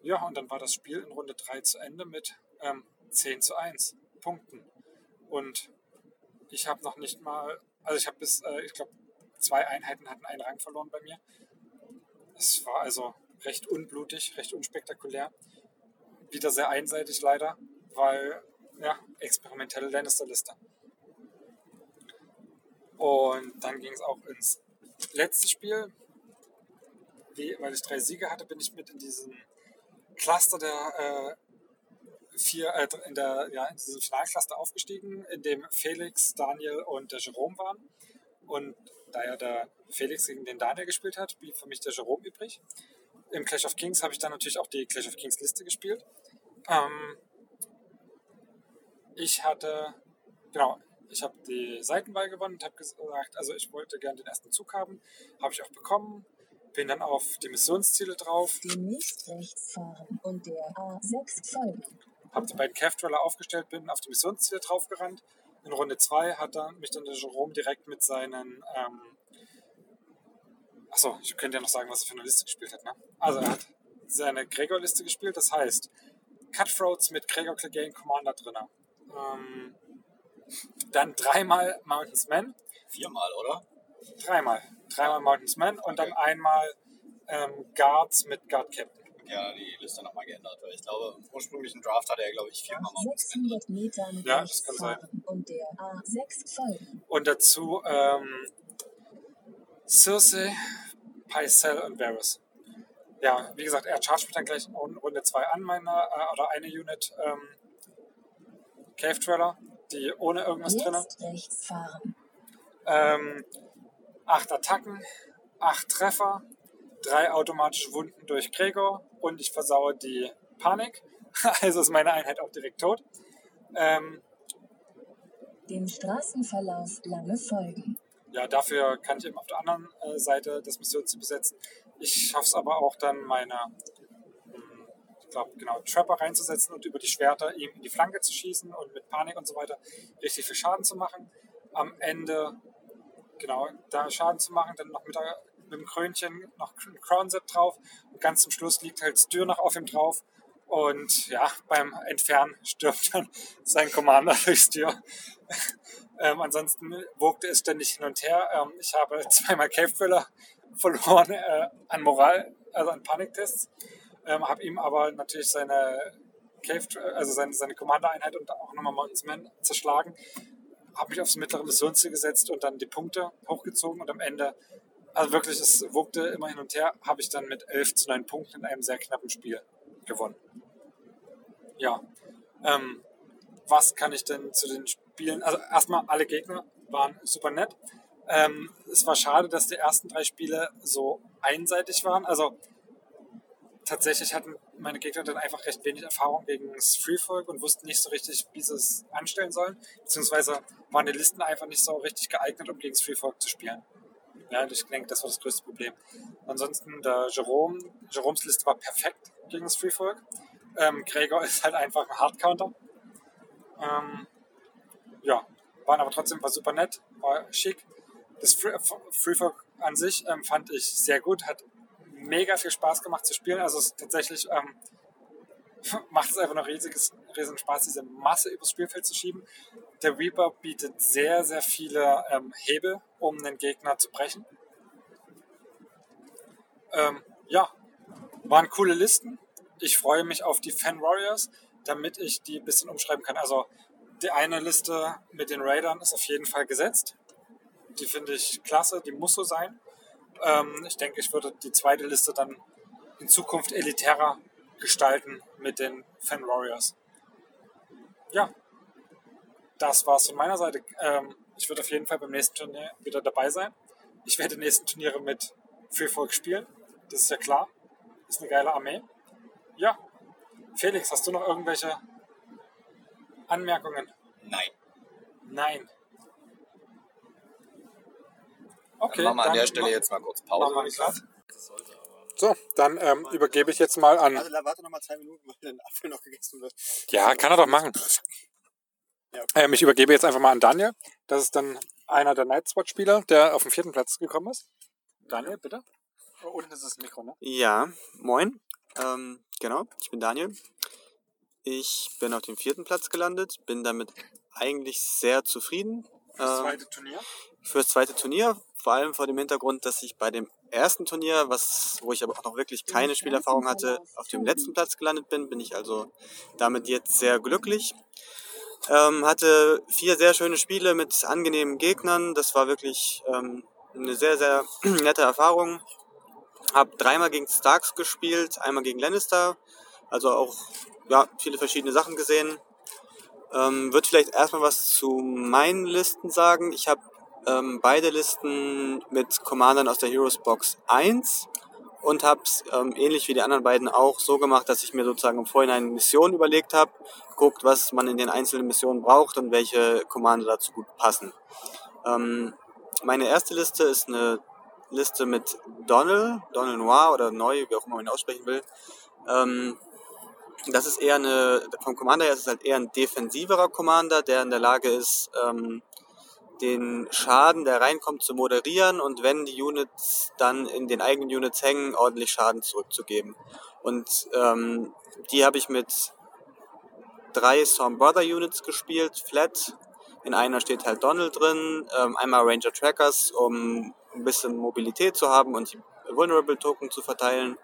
Ja, und dann war das Spiel in Runde 3 zu Ende mit ähm, 10 zu 1 Punkten. Und ich habe noch nicht mal, also ich habe bis, äh, ich glaube, zwei Einheiten hatten einen Rang verloren bei mir. Es war also recht unblutig, recht unspektakulär. Wieder sehr einseitig leider, weil, ja, experimentelle Lannister-Liste. Und dann ging es auch ins letzte Spiel. Wie, weil ich drei Siege hatte, bin ich mit in diesen Cluster der äh, vier, äh, in der, ja, in diesem Finalcluster aufgestiegen, in dem Felix, Daniel und der Jerome waren. Und da ja der Felix gegen den Daniel gespielt hat, blieb für mich der Jerome übrig. Im Clash of Kings habe ich dann natürlich auch die Clash of Kings Liste gespielt. Ähm, ich hatte, genau, ich habe die Seitenwahl gewonnen und habe gesagt, also ich wollte gerne den ersten Zug haben. Habe ich auch bekommen. Bin dann auf die Missionsziele drauf. Demnächst rechts fahren und der A6 folgen. Habe die beiden Calf-Troller aufgestellt, bin auf die Missionsziele draufgerannt. In Runde 2 hat dann mich dann der Jerome direkt mit seinen. Ähm Achso, ich könnte ja noch sagen, was er für eine Liste gespielt hat. Ne? Also, er hat seine Gregor-Liste gespielt, das heißt Cutthroats mit Gregor Clegane Commander drin. Ähm, dann dreimal Mountains Man. Viermal, oder? Dreimal. Dreimal Mountains Man und dann einmal ähm, Guards mit Guard Captain. Ja, die Liste nochmal geändert, weil ich glaube, im ursprünglichen Draft hatte er, glaube ich, viermal Mountains Man drin. 600 Metern Ja, das kann sein. fahren und der A6 folgen. Und dazu ähm, Circe, Pycelle und Varus. Ja, wie gesagt, er chargt mich dann gleich in Runde 2 an, meiner, äh, oder eine Unit ähm, Cave Dweller, die ohne irgendwas drin. Fahren. Ähm, acht Attacken, acht Treffer, drei automatische Wunden durch Gregor und ich versaue die Panik. [LAUGHS] Also ist meine Einheit auch direkt tot. Ähm, Dem Straßenverlauf lange folgen. Ja, dafür kann ich eben auf der anderen äh, Seite das Missionsziel besetzen. Ich schaffe es aber auch dann meine, hm, ich glaube, genau, Trapper reinzusetzen und über die Schwerter ihm in die Flanke zu schießen und mit Panik und so weiter richtig viel Schaden zu machen. Am Ende, genau, da Schaden zu machen, dann noch mit, der, mit dem Krönchen noch ein Crown Set drauf und ganz zum Schluss liegt halt Styr noch auf ihm drauf. Und ja, beim Entfernen stirbt dann [LAUGHS] sein Commander durch Styr. Ähm, ansonsten wogte es ständig hin und her. Ähm, ich habe [LAUGHS] zweimal Cave Thriller verloren äh, an Moral, also an Paniktests. Ähm, habe ihm aber natürlich seine Cave, also seine, seine Commander-Einheit und auch nochmal Mountains Man zerschlagen. Habe mich aufs mittlere Missionsziel gesetzt und dann die Punkte hochgezogen und am Ende, also wirklich, es wogte immer hin und her, habe ich dann mit 11 zu 9 Punkten in einem sehr knappen Spiel gewonnen. Ja. Ähm, was kann ich denn zu den Spielen? Also erstmal alle Gegner waren super nett. Ähm, es war schade, dass die ersten drei Spiele so einseitig waren. Also tatsächlich hatten meine Gegner dann einfach recht wenig Erfahrung gegen das Freefolk und wussten nicht so richtig, wie sie es anstellen sollen. Beziehungsweise waren die Listen einfach nicht so richtig geeignet, um gegen das Freefolk zu spielen. Ja, ich denke, das war das größte Problem. Ansonsten der Jerome, Jeromes Liste war perfekt gegen das Freefolk. Ähm, Gregor [LAUGHS] ist halt einfach ein Hardcounter. Ähm, ja, waren aber trotzdem war super nett, war schick. Das Free- Freefolk an sich ähm, fand ich sehr gut, hat mega viel Spaß gemacht zu spielen. Also es tatsächlich ähm, [LAUGHS] macht es einfach noch riesiges, riesigen Spaß, diese Masse übers Spielfeld zu schieben. Der Reaper bietet sehr, sehr viele ähm, Hebel, um den Gegner zu brechen. Ähm, ja, waren coole Listen. Ich freue mich auf die Fan Warriors, damit ich die ein bisschen umschreiben kann. Also die eine Liste mit den Raidern ist auf jeden Fall gesetzt. Die finde ich klasse, die muss so sein. Ähm, ich denke, ich würde die zweite Liste dann in Zukunft elitärer gestalten mit den Fan Warriors. Ja, das war's von meiner Seite. Ähm, ich würde auf jeden Fall beim nächsten Turnier wieder dabei sein. Ich werde die nächsten Turniere mit Free Folk spielen. Das ist ja klar. Ist eine geile Armee. Ja. Felix, hast du noch irgendwelche Anmerkungen? Nein. Nein. Okay. Dann machen wir an dann der Stelle jetzt mal kurz machen Pause. wir einen sagen. So, dann ähm, übergebe ich jetzt mal an. Warte, warte noch mal zwei Minuten, weil der Apfel noch gegessen wird. Ja, kann er doch machen. Ja, Ähm, ich übergebe jetzt einfach mal an Daniel. Das ist dann einer der Nightspot-Spieler, der auf den vierten Platz gekommen ist. Daniel, bitte. Oh, unten ist das Mikro, ne? Ja, moin. Ähm, genau, ich bin Daniel. Ich bin auf dem vierten Platz gelandet, bin damit eigentlich sehr zufrieden. Das Ähm, zweite Turnier. fürs zweite Turnier, vor allem vor dem Hintergrund, dass ich bei dem ersten Turnier, was, wo ich aber auch noch wirklich keine Spielerfahrung hatte, auf dem letzten Platz gelandet bin, bin ich also damit jetzt sehr glücklich. Ähm, hatte vier sehr schöne Spiele mit angenehmen Gegnern. Das war wirklich ähm, eine sehr, sehr [CLEARS THROAT] nette Erfahrung. Hab dreimal gegen Starks gespielt, einmal gegen Lannister. Also auch ja, viele verschiedene Sachen gesehen. Ähm, wird vielleicht erstmal was zu meinen Listen sagen. Ich habe ähm, beide Listen mit Commandern aus der Heroes Box 1 und habe es ähm, ähnlich wie die anderen beiden auch so gemacht, dass ich mir sozusagen im Vorhinein eine Mission überlegt habe, geguckt, was man in den einzelnen Missionen braucht und welche Commander dazu gut passen. Ähm, meine erste Liste ist eine Liste mit Donald, Donald Noir oder Neu, wie auch immer man ihn aussprechen will. Ähm, das ist eher eine, vom Commander her ist es halt eher ein defensiverer Commander, der in der Lage ist, ähm, den Schaden, der reinkommt, zu moderieren und wenn die Units dann in den eigenen Units hängen, ordentlich Schaden zurückzugeben. Und ähm, die habe ich mit drei Storm Brother Units gespielt, flat. In einer steht halt Donald drin, ähm, einmal Ranger Trackers, um ein bisschen Mobilität zu haben und die Vulnerable Token zu verteilen.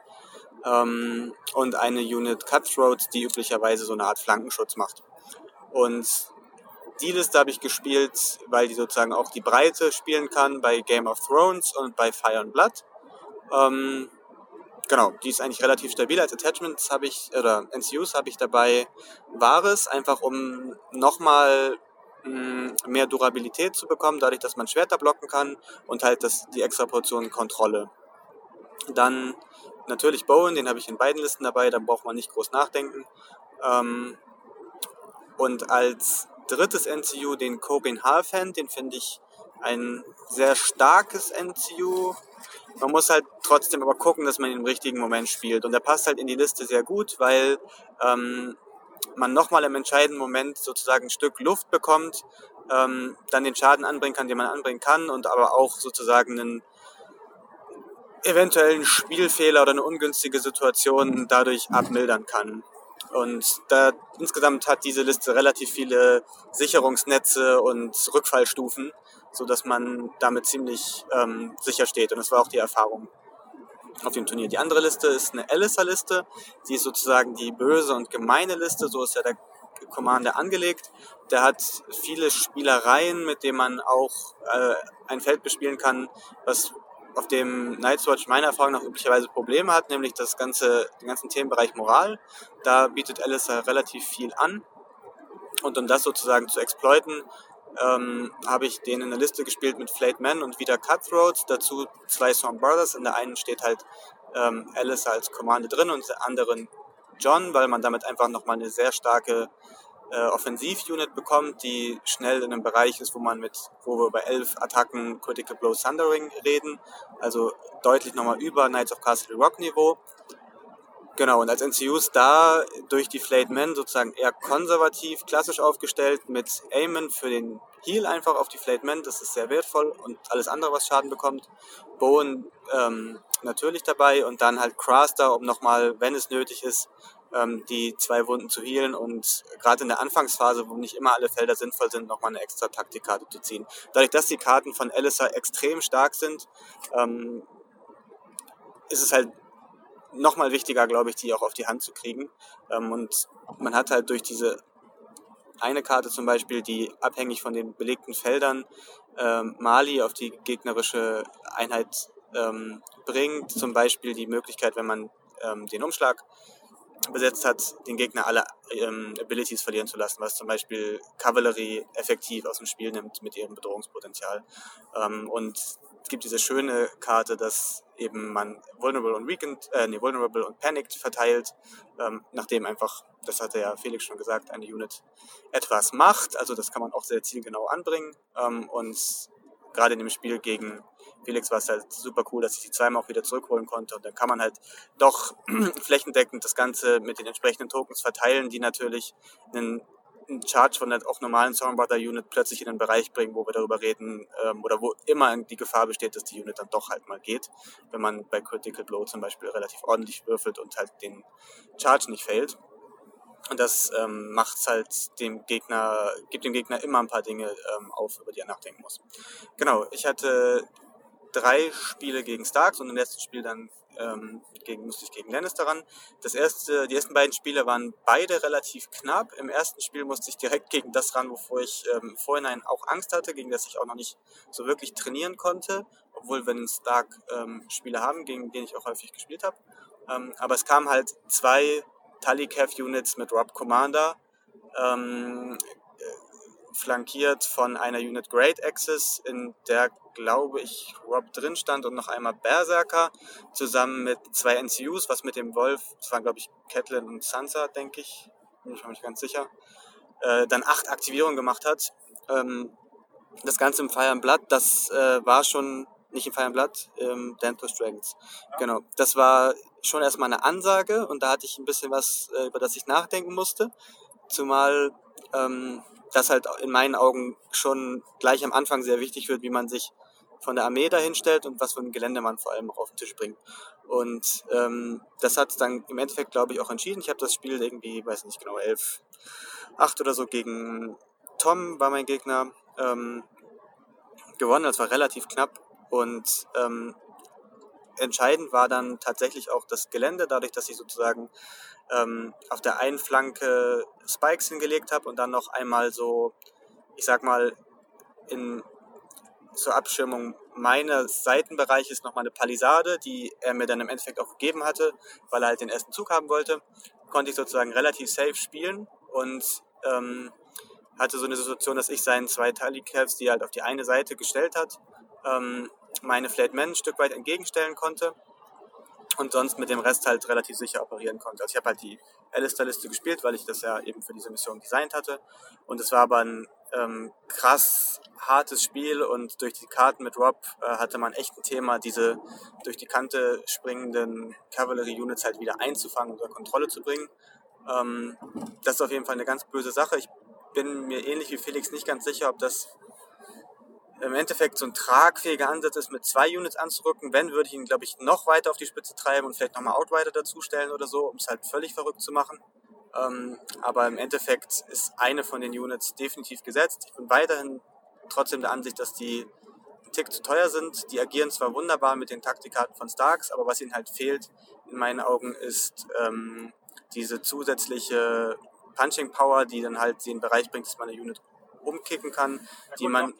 Ähm, und eine Unit Cutthroat, die üblicherweise so eine Art Flankenschutz macht. Und die Liste habe ich gespielt, weil die sozusagen auch die Breite spielen kann bei Game of Thrones und bei Fire and Blood. Ähm, genau, die ist eigentlich relativ stabil. Als Attachments habe ich, oder NCUs habe ich dabei Wahres, einfach um nochmal mh, mehr Durabilität zu bekommen, dadurch, dass man Schwerter blocken kann und halt das, die extra Portion Kontrolle. Dann natürlich Bowen, den habe ich in beiden Listen dabei, da braucht man nicht groß nachdenken. Ähm, und als drittes NCU den Corin Halfhand, den finde ich ein sehr starkes NCU. Man muss halt trotzdem aber gucken, dass man ihn im richtigen Moment spielt. Und der passt halt in die Liste sehr gut, weil ähm, man nochmal im entscheidenden Moment sozusagen ein Stück Luft bekommt, ähm, dann den Schaden anbringen kann, den man anbringen kann und aber auch sozusagen einen eventuellen Spielfehler oder eine ungünstige Situation dadurch abmildern kann. Und da insgesamt hat diese Liste relativ viele Sicherungsnetze und Rückfallstufen, so dass man damit ziemlich ähm, sicher steht. Und das war auch die Erfahrung auf dem Turnier. Die andere Liste ist eine Alistair-Liste. Die ist sozusagen die böse und gemeine Liste. So ist ja der Commander angelegt. Der hat viele Spielereien, mit denen man auch äh, ein Feld bespielen kann, was auf dem Night's Watch meiner Erfahrung nach üblicherweise Probleme hat, nämlich das ganze, den ganzen Themenbereich Moral. Da bietet Alistair relativ viel an. Und um das sozusagen zu exploiten, ähm, habe ich den in der Liste gespielt mit Flayed Man und wieder Cutthroat. Dazu zwei Storm Brothers. In der einen steht halt ähm, Alistair als Kommande drin und in der anderen John, weil man damit einfach nochmal eine sehr starke äh, Offensiv-Unit bekommt, die schnell in einem Bereich ist, wo man mit, wo wir bei elf Attacken Critical Blow Thundering reden, also deutlich nochmal über Knights of Castle Rock Niveau. Genau, und als NCUs da durch die Flayed Men sozusagen eher konservativ, klassisch aufgestellt, mit Aimon für den Heal einfach auf die Flayed Men, das ist sehr wertvoll und alles andere, was Schaden bekommt. Bowen ähm, natürlich dabei und dann halt Craster, um nochmal, wenn es nötig ist, ähm, die zwei Wunden zu healen und gerade in der Anfangsphase, wo nicht immer alle Felder sinnvoll sind, nochmal eine extra Taktikkarte zu ziehen. Dadurch, dass die Karten von Alistair extrem stark sind, ähm, ist es halt nochmal wichtiger, glaube ich, die auch auf die Hand zu kriegen. Ähm, und man hat halt durch diese eine Karte zum Beispiel, die abhängig von den belegten Feldern ähm, Mali auf die gegnerische Einheit ähm, bringt. Zum Beispiel die Möglichkeit, wenn man ähm, den Umschlag besetzt hat, den Gegner alle ähm, Abilities verlieren zu lassen, was zum Beispiel Kavallerie effektiv aus dem Spiel nimmt mit ihrem Bedrohungspotenzial. Ähm, und es gibt diese schöne Karte, dass eben man Vulnerable und Weakened, äh, nee, Vulnerable und Panicked verteilt, ähm, nachdem einfach, das hatte ja Felix schon gesagt, eine Unit etwas macht. Also das kann man auch sehr zielgenau anbringen. Ähm, und gerade in dem Spiel gegen Felix war es halt super cool, dass ich die zweimal auch wieder zurückholen konnte. Und dann kann man halt doch [CLEARS THROAT] flächendeckend das Ganze mit den entsprechenden Tokens verteilen, die natürlich einen einen Charge von der auch normalen Stormbrother Unit plötzlich in den Bereich bringen, wo wir darüber reden ähm, oder wo immer die Gefahr besteht, dass die Unit dann doch halt mal geht, wenn man bei Critical Blow zum Beispiel relativ ordentlich würfelt und halt den Charge nicht fällt. Und das ähm, macht halt dem Gegner, gibt dem Gegner immer ein paar Dinge ähm, auf, über die er nachdenken muss. Genau, ich hatte drei Spiele gegen Starks und im letzten Spiel dann ähm, gegen, musste ich gegen Lannister ran. Das erste, die ersten beiden Spiele waren beide relativ knapp. Im ersten Spiel musste ich direkt gegen das ran, wovor ich ähm, im Vorhinein auch Angst hatte, gegen das ich auch noch nicht so wirklich trainieren konnte, obwohl wir einen Stark ähm, Spiele haben, gegen den ich auch häufig gespielt habe. Ähm, aber es kamen halt zwei Tally-Cav-Units mit Rob Commander, ähm, flankiert von einer Unit Great Axis, in der glaube ich, Rob drin stand und noch einmal Berserker, zusammen mit zwei NCUs, was mit dem Wolf, das waren glaube ich Catelyn und Sansa, denke ich, bin ich mir nicht ganz sicher, äh, dann acht Aktivierungen gemacht hat. Ähm, das Ganze im Fire and Blood, das äh, war schon, nicht im Fire and Blood, im Dantos Dragons. Genau, das war schon erstmal eine Ansage und da hatte ich ein bisschen was, äh, über das ich nachdenken musste. Zumal ähm, das halt in meinen Augen schon gleich am Anfang sehr wichtig wird, wie man sich von der Armee dahinstellt und was für ein Gelände man vor allem auf den Tisch bringt. Und ähm, das hat dann im Endeffekt, glaube ich, auch entschieden. Ich habe das Spiel irgendwie, weiß nicht genau, 11, 8 oder so gegen Tom war mein Gegner ähm, gewonnen. Das war relativ knapp und ähm, entscheidend war dann tatsächlich auch das Gelände, dadurch, dass ich sozusagen ähm, auf der einen Flanke Spikes hingelegt habe und dann noch einmal so, ich sag mal, in zur Abschirmung meines Seitenbereiches nochmal eine Palisade, die er mir dann im Endeffekt auch gegeben hatte, weil er halt den ersten Zug haben wollte. Konnte ich sozusagen relativ safe spielen und ähm, hatte so eine Situation, dass ich seinen zwei Talikavs, die er halt auf die eine Seite gestellt hat, ähm, meine Flat Man ein Stück weit entgegenstellen konnte und sonst mit dem Rest halt relativ sicher operieren konnte. Also ich habe halt die Alistair-Liste gespielt, weil ich das ja eben für diese Mission designt hatte. Und es war aber ein ähm, krass hartes Spiel und durch die Karten mit Rob äh, hatte man echt ein Thema, diese durch die Kante springenden Cavalry-Units halt wieder einzufangen unter Kontrolle zu bringen. Ähm, das ist auf jeden Fall eine ganz böse Sache. Ich bin mir ähnlich wie Felix nicht ganz sicher, ob das im Endeffekt so ein tragfähiger Ansatz ist, mit zwei Units anzurücken. Wenn, würde ich ihn, glaube ich, noch weiter auf die Spitze treiben und vielleicht nochmal Outrider dazustellen oder so, um es halt völlig verrückt zu machen. Ähm, aber im Endeffekt ist eine von den Units definitiv gesetzt. Ich bin weiterhin trotzdem der Ansicht, dass die einen Tick zu teuer sind. Die agieren zwar wunderbar mit den Taktikkarten von Starks, aber was ihnen halt fehlt, in meinen Augen, ist ähm, diese zusätzliche Punching Power, die dann halt den Bereich bringt, dass man eine Unit umkicken kann, die man.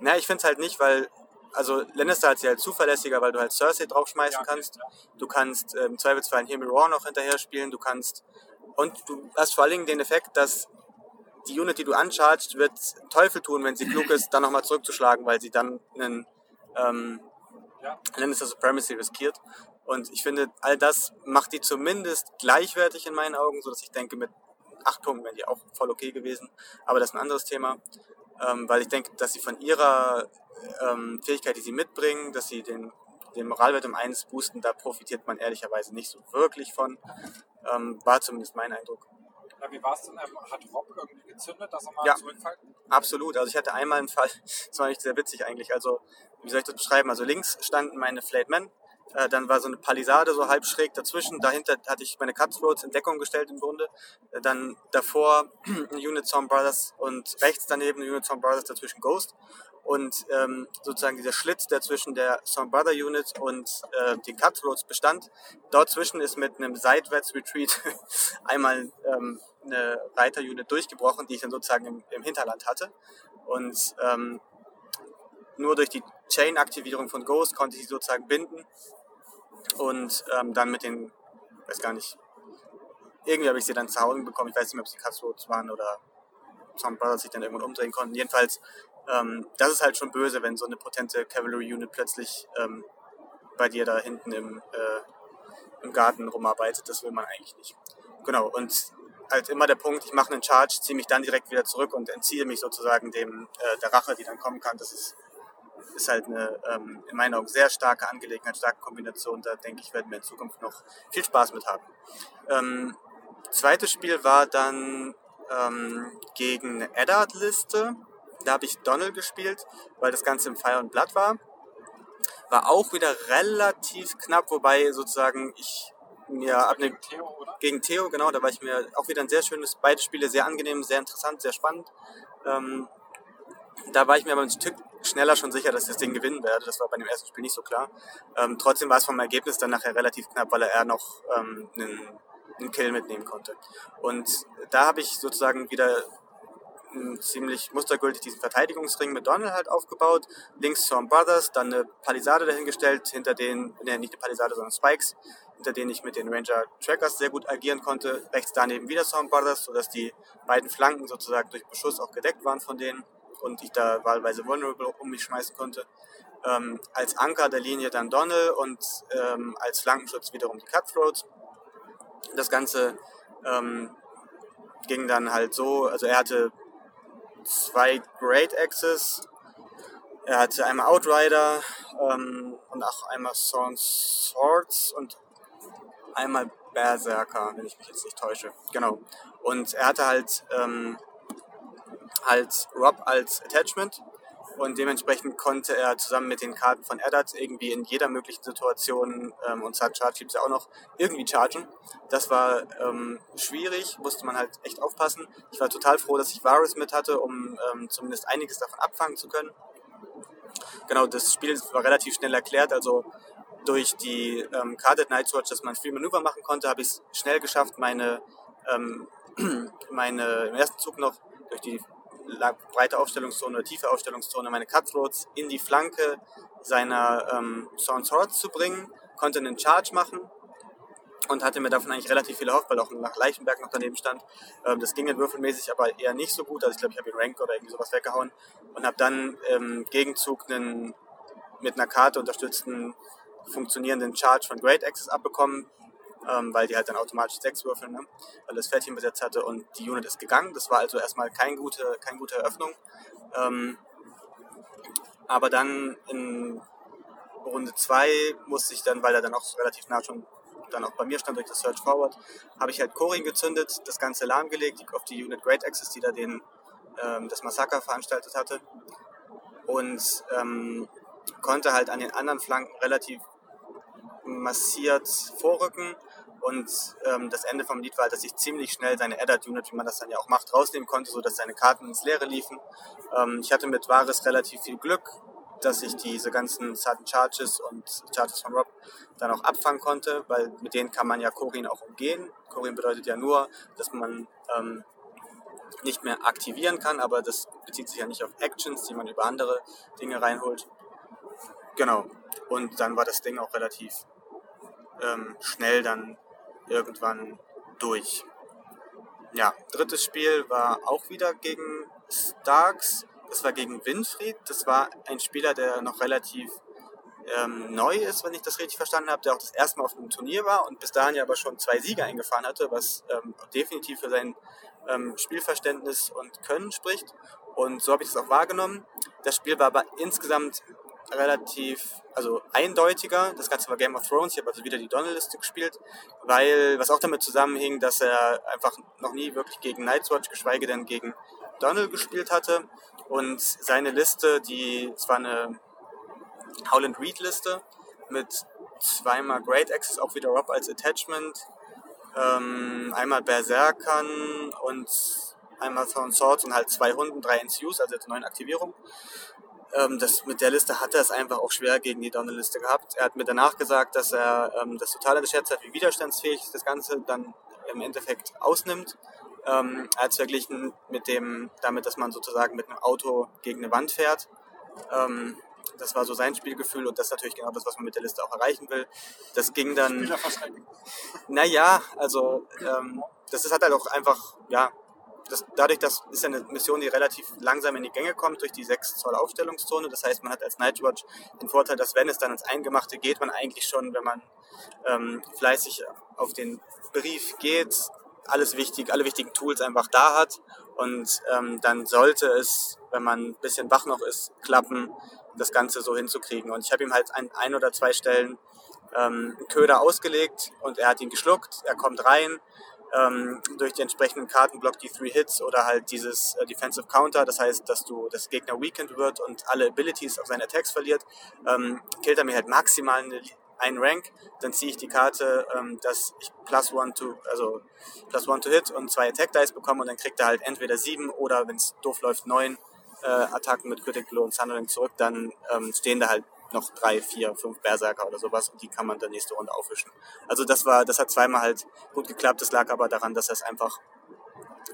Na, ich finde es halt nicht, weil also Lannister hat sie halt zuverlässiger, weil du halt Cersei draufschmeißen ja, kannst. Du kannst im Zweifelsfall einen Hemi Raw noch hinterher spielen. Du kannst und du hast vor allen Dingen den Effekt, dass die Unit, die du uncharged, wird Teufel tun, wenn sie klug ist, dann nochmal zurückzuschlagen, weil sie dann einen ähm, ja. Lannister Supremacy riskiert. Und ich finde, all das macht die zumindest gleichwertig in meinen Augen, so dass ich denke, mit acht Punkten wären die auch voll okay gewesen. Aber das ist ein anderes Thema, ähm, weil ich denke, dass sie von ihrer ähm, Fähigkeit, die sie mitbringen, dass sie den, den Moralwert um eins boosten, da profitiert man ehrlicherweise nicht so wirklich von. Ähm, war zumindest mein Eindruck. Ja, wie war es denn? Ähm, hat Rob irgendwie gezündet, dass er mal ja, zurückfällt? Absolut. Also ich hatte einmal einen Fall, [LAUGHS] das war nicht sehr witzig eigentlich. Also, wie soll ich das beschreiben? Also links standen meine Flatemen, äh, dann war so eine Palisade so halb schräg dazwischen. Dahinter hatte ich meine Cutthroats in Deckung gestellt im Grunde. Äh, dann davor [CLEARS THROAT] Unit Storm Brothers und rechts daneben Unit Storm Brothers dazwischen Ghost und ähm, sozusagen dieser Schlitz, der zwischen der Song Brother Unit und äh, den Cutthroats bestand, dort zwischen ist mit einem Seitwärts Retreat [LAUGHS] einmal ähm, eine Reiter-Unit durchgebrochen, die ich dann sozusagen im, im Hinterland hatte. Und ähm, nur durch die Chain-Aktivierung von Ghost konnte ich sie sozusagen binden und ähm, dann mit den, weiß gar nicht, irgendwie habe ich sie dann zu Hause bekommen. Ich weiß nicht mehr, ob sie Cutthroats waren oder Sound Brothers sich dann irgendwann umdrehen konnten. Jedenfalls ähm, das ist halt schon böse, wenn so eine potente Cavalry Unit plötzlich ähm, bei dir da hinten im, äh, im Garten rumarbeitet. Das will man eigentlich nicht. Genau, und halt immer der Punkt, ich mache einen Charge, ziehe mich dann direkt wieder zurück und entziehe mich sozusagen dem äh, der Rache, die dann kommen kann. Das ist, ist halt eine ähm, in meinen Augen sehr starke Angelegenheit, starke Kombination. Da denke ich, werden wir in Zukunft noch viel Spaß mit haben. Ähm, zweites Spiel war dann ähm, gegen eine Eddard-Liste. Da habe ich Donald gespielt, weil das Ganze im Fire und Blood war. War auch wieder relativ knapp, wobei sozusagen ich mir ab ne, Theo, oder? gegen Theo, genau, da war ich mir auch wieder ein sehr schönes, beide Spiele sehr angenehm, sehr interessant, sehr spannend. Ähm, da war ich mir aber ein Stück schneller schon sicher, dass ich das Ding gewinnen werde. Das war bei dem ersten Spiel nicht so klar. Ähm, trotzdem war es vom Ergebnis dann nachher relativ knapp, weil er noch ähm, einen, einen Kill mitnehmen konnte. Und da habe ich sozusagen wieder ziemlich mustergültig diesen Verteidigungsring mit Donald halt aufgebaut. Links Storm Brothers, dann eine Palisade dahingestellt, hinter denen, ne, nicht eine Palisade, sondern Spikes, hinter denen ich mit den Ranger Trackers sehr gut agieren konnte. Rechts daneben wieder Storm Brothers, sodass die beiden Flanken sozusagen durch Beschuss auch gedeckt waren von denen und ich da wahlweise Vulnerable um mich schmeißen konnte. Ähm, als Anker der Linie dann Donnell und ähm, als Flankenschutz wiederum die Cutthroats. Das Ganze ähm, ging dann halt so, also er hatte zwei Great Axes, er hatte einmal Outrider ähm, und auch einmal Swords und einmal Berserker, wenn ich mich jetzt nicht täusche. Genau. Und er hatte halt ähm, halt Rob als Attachment und dementsprechend konnte er zusammen mit den Karten von Eddard irgendwie in jeder möglichen Situation ähm, und Sad Charge es ja auch noch irgendwie chargen. Das war ähm, schwierig, musste man halt echt aufpassen. Ich war total froh, dass ich Varus mit hatte, um ähm, zumindest einiges davon abfangen zu können. Genau, das Spiel war relativ schnell erklärt, also durch die ähm, Carded Night Watch, dass man viel Manöver machen konnte, habe ich es schnell geschafft, meine, ähm, [CLEARS THROAT] meine im ersten Zug noch durch die breite Aufstellungszone oder tiefe Aufstellungszone meine Cutthroats in die Flanke seiner ähm, Swords zu bringen, konnte einen Charge machen und hatte mir davon eigentlich relativ viel erhofft, weil auch nach Leichenberg noch daneben stand. Ähm, das ging dann würfelmäßig aber eher nicht so gut, also ich glaube, ich habe ihn Rank oder irgendwie sowas weggehauen und habe dann im Gegenzug einen mit einer Karte unterstützten funktionierenden Charge von Great Axes abbekommen, ähm, weil die halt dann automatisch sechs würfeln, ne? weil das Pferdchen besetzt hatte und die Unit ist gegangen. Das war also erstmal kein gute, keine gute Eröffnung. Ähm, aber dann in Runde 2 musste ich dann, weil er dann auch relativ nah schon dann auch bei mir stand durch das Search Forward, habe ich halt Corin gezündet, das Ganze lahmgelegt auf die Unit Great Axis, die da den, ähm, das Massaker veranstaltet hatte. Und ähm, konnte halt an den anderen Flanken relativ massiert vorrücken. Und ähm, das Ende vom Lied war, halt, dass ich ziemlich schnell seine Eddard-Unit, wie man das dann ja auch macht, rausnehmen konnte, sodass seine Karten ins Leere liefen. Ähm, ich hatte mit Vares relativ viel Glück, dass ich diese ganzen Sudden Charges und Charges von Rob dann auch abfangen konnte, weil mit denen kann man ja Corin auch umgehen. Corin bedeutet ja nur, dass man ähm, nicht mehr aktivieren kann, aber das bezieht sich ja nicht auf Actions, die man über andere Dinge reinholt. Genau. Und dann war das Ding auch relativ ähm, schnell dann irgendwann durch. Ja, drittes Spiel war auch wieder gegen Starks. Das war gegen Winfried. Das war ein Spieler, der noch relativ ähm, neu ist, wenn ich das richtig verstanden habe, der auch das erste Mal auf einem Turnier war und bis dahin ja aber schon zwei Siege eingefahren hatte, was ähm, definitiv für sein ähm, Spielverständnis und Können spricht. Und so habe ich das auch wahrgenommen. Das Spiel war aber insgesamt relativ, also eindeutiger. Das Ganze war Game of Thrones. Ich habe also wieder die Donald-Liste gespielt, weil, was auch damit zusammenhing, dass er einfach noch nie wirklich gegen Nightwatch, geschweige denn gegen Donald gespielt hatte. Und seine Liste, die zwar eine Howland Reed Liste mit zweimal Great Axes, auch wieder Rob als Attachment, ähm, einmal Berserkern und einmal Thorn Swords und halt zwei Hunden, drei NCUs, also jetzt neun Aktivierungen. Ähm, das, mit der Liste hat er es einfach auch schwer gegen die Donner-Liste gehabt. Er hat mir danach gesagt, dass er ähm, das total unterschätzt hat, wie widerstandsfähig das Ganze dann im Endeffekt ausnimmt. Ähm, als verglichen mit dem, damit, dass man sozusagen mit einem Auto gegen eine Wand fährt. Ähm, das war so sein Spielgefühl und das ist natürlich genau das, was man mit der Liste auch erreichen will. Das ging dann. Naja, also ähm, das ist halt halt auch einfach, ja, das, dadurch, dass ist ja eine Mission, die relativ langsam in die Gänge kommt durch die 6 Zoll Aufstellungszone. Das heißt, man hat als Nightwatch den Vorteil, dass wenn es dann ins Eingemachte geht, man eigentlich schon, wenn man ähm, fleißig auf den Brief geht, alles wichtig, alle wichtigen Tools einfach da hat. Und ähm, dann sollte es, wenn man ein bisschen wach noch ist, klappen, das Ganze so hinzukriegen. Und ich habe ihm halt an ein oder zwei Stellen ähm, einen Köder ausgelegt und er hat ihn geschluckt, er kommt rein, ähm, durch die entsprechenden Kartenblock die Three Hits oder halt dieses äh, Defensive Counter, das heißt, dass du das Gegner weakened wird und alle Abilities auf seine Attacks verliert, ähm, killt er mir halt maximal eine, einen Rank, dann ziehe ich die Karte, ähm, dass ich plus one to, also plus one to hit und zwei Attack Dice bekomme und dann kriegt er halt entweder sieben oder wenn es doof läuft neun äh, Attacken mit Critical und Sunderling zurück, dann ähm, stehen da halt noch drei, vier, fünf Berserker oder sowas und die kann man dann nächste Runde aufwischen. Also das war, das hat zweimal halt gut geklappt. Das lag aber daran, dass er es einfach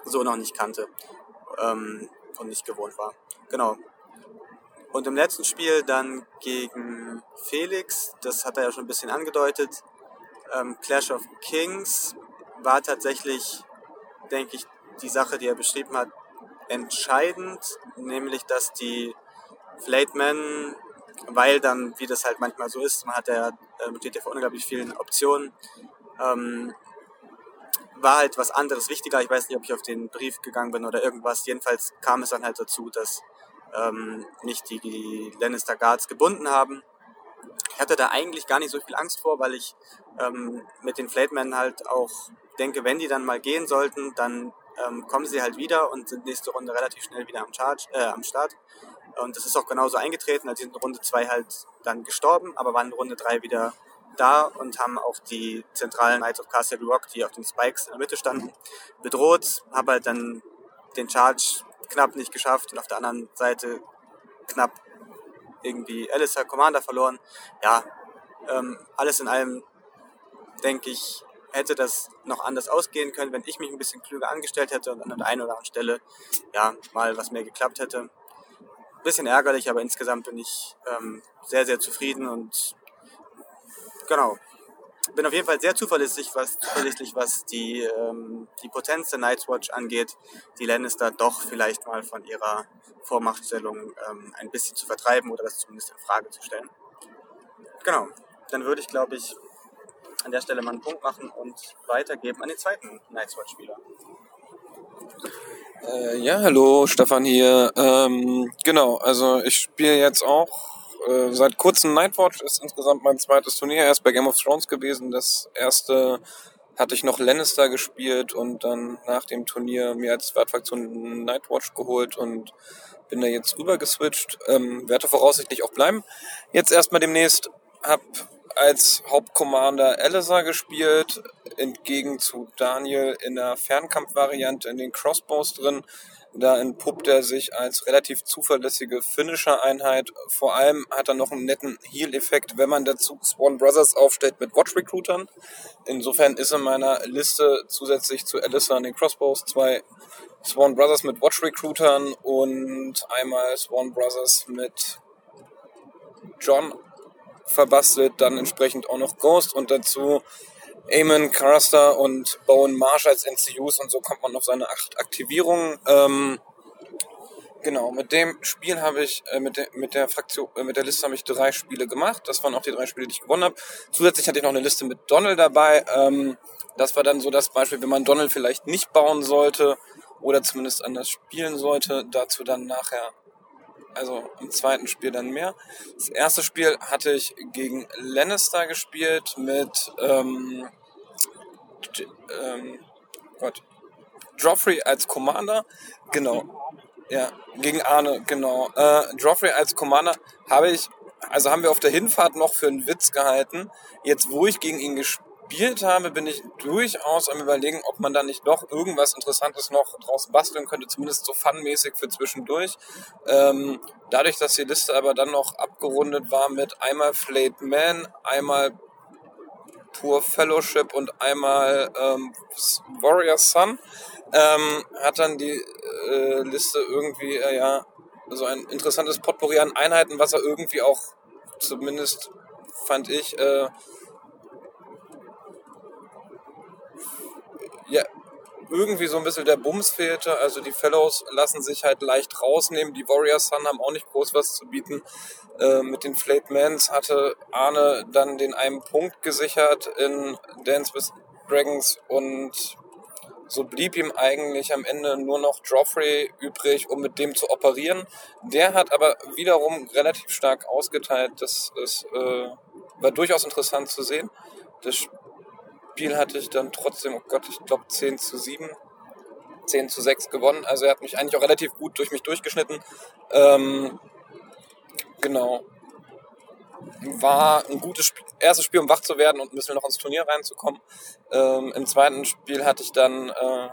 so noch nicht kannte ähm, und nicht gewohnt war. Genau. Und im letzten Spiel dann gegen Felix, das hat er ja schon ein bisschen angedeutet, ähm, Clash of Kings war tatsächlich, denke ich, die Sache, die er beschrieben hat, entscheidend, nämlich dass die Flatemen weil dann, wie das halt manchmal so ist, man hat ja äh, mit DTV unglaublich vielen Optionen, ähm, war halt was anderes wichtiger. Ich weiß nicht, ob ich auf den Brief gegangen bin oder irgendwas. Jedenfalls kam es dann halt dazu, dass ähm, mich die, die Lannister Guards gebunden haben. Ich hatte da eigentlich gar nicht so viel Angst vor, weil ich ähm, mit den Flatemen halt auch denke, wenn die dann mal gehen sollten, dann ähm, kommen sie halt wieder und sind nächste Runde relativ schnell wieder am, Charge, äh, am Start. Und das ist auch genauso eingetreten. Also sind in Runde 2 halt dann gestorben, aber waren in Runde 3 wieder da und haben auch die zentralen Knights of Castle Rock, die auf den Spikes in der Mitte standen, bedroht. Habe halt dann den Charge knapp nicht geschafft und auf der anderen Seite knapp irgendwie Alistair Commander verloren. Ja, ähm, alles in allem denke ich, hätte das noch anders ausgehen können, wenn ich mich ein bisschen klüger angestellt hätte und an der einen oder anderen Stelle ja mal was mehr geklappt hätte bisschen ärgerlich, aber insgesamt bin ich ähm, sehr, sehr zufrieden und genau. Bin auf jeden Fall sehr zuverlässig, was, zuverlässig, was die, ähm, die Potenz der Night's Watch angeht, die Lannister doch vielleicht mal von ihrer Vormachtstellung ähm, ein bisschen zu vertreiben oder das zumindest in Frage zu stellen. Genau, dann würde ich, glaube ich, an der Stelle mal einen Punkt machen und weitergeben an den zweiten Night's Watch-Spieler. Äh, ja, hallo, Stefan hier. Ähm, genau, also ich spiele jetzt auch äh, seit kurzem Nightwatch, ist insgesamt mein zweites Turnier, erst bei Game of Thrones gewesen. Das erste hatte ich noch Lannister gespielt und dann nach dem Turnier mir als Zweitfraktion Nightwatch geholt und bin da jetzt rüber geswitcht. Ähm, werde voraussichtlich auch bleiben. Jetzt erstmal demnächst hab als Hauptcommander Elisa gespielt, entgegen zu Daniel in der Fernkampfvariante in den Crossbows drin. Da entpuppt er sich als relativ zuverlässige Finisher-Einheit. Vor allem hat er noch einen netten Heal-Effekt, wenn man dazu Swan Brothers aufstellt mit Watch-Recruitern. Insofern ist in meiner Liste zusätzlich zu Alyssa in den Crossbows zwei Swan Brothers mit Watch-Recruitern und einmal Swan Brothers mit John verbastelt, dann entsprechend auch noch Ghost und dazu Eamon, Caraster und Bowen Marsh als NCUs und so kommt man auf seine acht Aktivierungen. Ähm, genau, mit dem Spiel habe ich, äh, mit, der, mit der Fraktion, äh, mit der Liste habe ich drei Spiele gemacht. Das waren auch die drei Spiele, die ich gewonnen habe. Zusätzlich hatte ich noch eine Liste mit Donald dabei. Ähm, das war dann so das Beispiel, wenn man Donald vielleicht nicht bauen sollte oder zumindest anders spielen sollte. Dazu dann nachher also im zweiten Spiel dann mehr. Das erste Spiel hatte ich gegen Lannister gespielt mit ähm, ähm, Gott, Joffrey als Commander. Genau. Ja, gegen Arne, genau. Äh, Joffrey als Commander habe ich, also haben wir auf der Hinfahrt noch für einen Witz gehalten. Jetzt, wo ich gegen ihn gespielt gespielt habe, bin ich durchaus am überlegen, ob man da nicht doch irgendwas Interessantes noch draus basteln könnte, zumindest so funmäßig für zwischendurch. Ähm, dadurch, dass die Liste aber dann noch abgerundet war mit einmal Flayed Man, einmal Pure Fellowship und einmal ähm, Warrior Sun, ähm, hat dann die äh, Liste irgendwie, äh, ja, so ein interessantes Potpourri an Einheiten, was er irgendwie auch zumindest fand ich, äh, ja, irgendwie so ein bisschen der Bums fehlte. Also die Fellows lassen sich halt leicht rausnehmen. Die Warriors Sun haben auch nicht groß was zu bieten. Äh, mit den Flayed Mans hatte Arne dann den einen Punkt gesichert in Dance with Dragons und so blieb ihm eigentlich am Ende nur noch Joffrey übrig, um mit dem zu operieren. Der hat aber wiederum relativ stark ausgeteilt. Das, das äh, war durchaus interessant zu sehen. Das Spiel hatte ich dann trotzdem, oh Gott, ich glaube 10 zu 7, 10 zu 6 gewonnen. Also er hat mich eigentlich auch relativ gut durch mich durchgeschnitten. Ähm, genau. War ein gutes Spiel, erstes Spiel, um wach zu werden und ein bisschen noch ins Turnier reinzukommen. Ähm, Im zweiten Spiel hatte ich dann äh,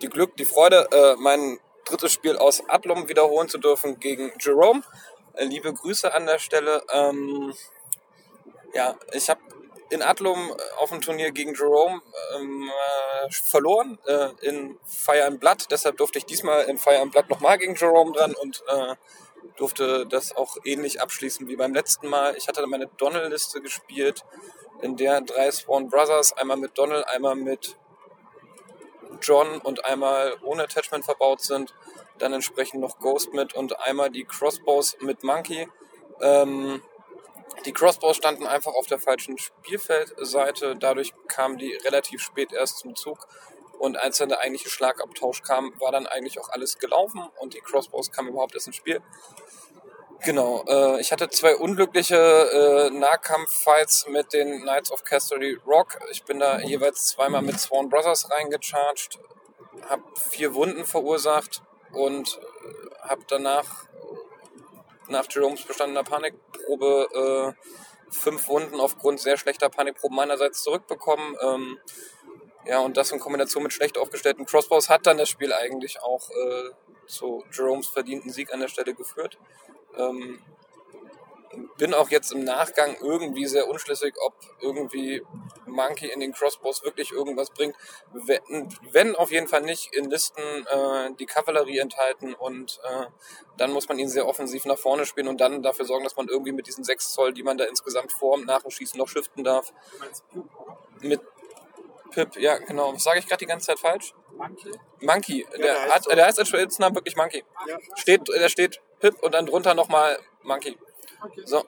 die Glück, die Freude, äh, mein drittes Spiel aus Adlum wiederholen zu dürfen gegen Jerome. Äh, liebe Grüße an der Stelle. Ähm, ja, ich habe in Adlum äh, auf dem Turnier gegen Jerome ähm, äh, verloren äh, in Fire and Blood. Deshalb durfte ich diesmal in Fire and Blood nochmal gegen Jerome dran und äh, durfte das auch ähnlich abschließen wie beim letzten Mal. Ich hatte meine Donnell-Liste gespielt, in der drei Spawn Brothers, einmal mit Donnell, einmal mit John und einmal ohne Attachment verbaut sind. Dann entsprechend noch Ghost mit und einmal die Crossbows mit Monkey. Ähm, die Crossbows standen einfach auf der falschen Spielfeldseite. Dadurch kamen die relativ spät erst zum Zug. Und als dann der eigentliche Schlagabtausch kam, war dann eigentlich auch alles gelaufen und die Crossbows kamen überhaupt erst ins Spiel. Genau, äh, ich hatte zwei unglückliche äh, Nahkampffights mit den Knights of Casterly Rock. Ich bin da jeweils zweimal mit Swan Brothers reingecharged, habe vier Wunden verursacht und äh, habe danach nach Jeromes bestandener Panikprobe äh, fünf Wunden aufgrund sehr schlechter Panikproben meinerseits zurückbekommen. Ähm, ja, und das in Kombination mit schlecht aufgestellten Crossbows hat dann das Spiel eigentlich auch äh, zu Jeromes verdienten Sieg an der Stelle geführt. Ähm, bin auch jetzt im Nachgang irgendwie sehr unschlüssig, ob irgendwie Monkey in den Crossbows wirklich irgendwas bringt. Wenn, wenn auf jeden Fall nicht in Listen äh, die Kavallerie enthalten und äh, dann muss man ihn sehr offensiv nach vorne spielen und dann dafür sorgen, dass man irgendwie mit diesen 6 Zoll, die man da insgesamt formt, nach dem Schießen noch shiften darf. Mit Pip, ja genau. Was sage ich gerade die ganze Zeit falsch? Monkey? Monkey. Ja, der, der heißt hat, so. der heißt als Spitznamen wirklich Monkey. Ja. Steht, der steht Pip und dann drunter nochmal Monkey. Okay. So.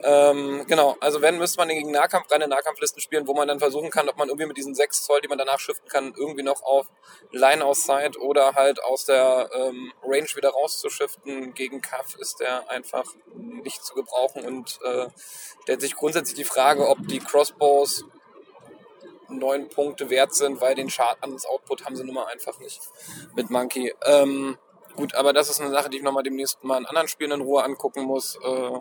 Ähm, genau, also wenn, müsste man gegen Nahkampf, reine Nahkampflisten spielen, wo man dann versuchen kann, ob man irgendwie mit diesen 6 Zoll, die man danach shiften kann, irgendwie noch auf Line Sight oder halt aus der ähm, Range wieder rauszushiften. Gegen Kaff ist der einfach nicht zu gebrauchen und äh, stellt sich grundsätzlich die Frage, ob die Crossbows neun Punkte wert sind, weil den Schadens-Output haben sie nun mal einfach nicht mit Monkey. Ähm, gut, aber das ist eine Sache, die ich nochmal demnächst mal in anderen Spielen in Ruhe angucken muss. Äh,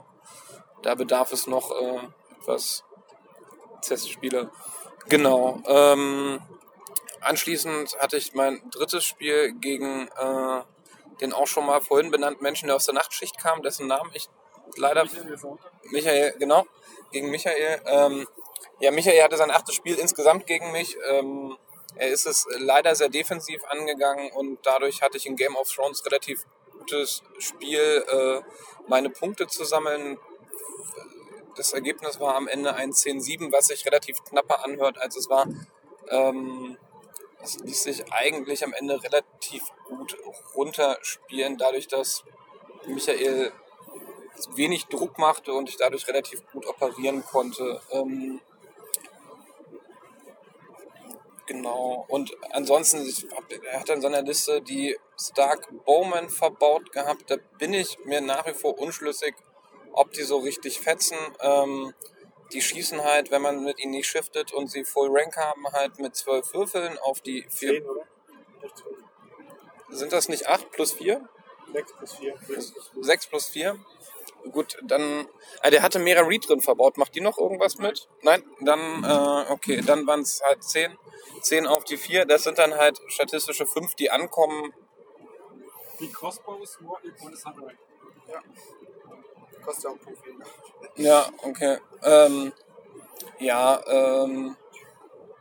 da bedarf es noch äh, etwas Testspiele. Genau. Ähm, anschließend hatte ich mein drittes Spiel gegen äh, den auch schon mal vorhin benannten Menschen, der aus der Nachtschicht kam, dessen Namen ich leider Michael. Michael, genau, gegen Michael. Ähm, ja, Michael hatte sein achtes Spiel insgesamt gegen mich. Ähm, er ist es leider sehr defensiv angegangen und dadurch hatte ich in Game of Thrones relativ gutes Spiel, äh, meine Punkte zu sammeln. Das Ergebnis war am Ende ein 10-7, was sich relativ knapper anhört, als es war. Ähm, es ließ sich eigentlich am Ende relativ gut runterspielen, dadurch, dass Michael wenig Druck machte und ich dadurch relativ gut operieren konnte. Ähm, genau. Und ansonsten, er hat in seiner Liste die Stark Bowman verbaut gehabt. Da bin ich mir nach wie vor unschlüssig, ob die so richtig fetzen. Ähm, die schießen halt, wenn man mit ihnen nicht shiftet und sie Full Rank haben, halt mit zwölf Würfeln auf die vier. Zehn, oder? Nicht zwölf. Sind das nicht acht plus vier? Sechs plus vier. Sechs plus vier. 6 plus 4. Gut, dann. Ah, der hatte Mera Reed drin verbaut. Macht die noch irgendwas mit? Nein? Dann, äh, okay, dann waren es halt 10. 10 auf die 4. Das sind dann halt statistische 5, die ankommen. Die Crossbows nur ohne Sunray. Kostet ja auch Punkt weniger. Ja, okay. Ähm, ja, ähm.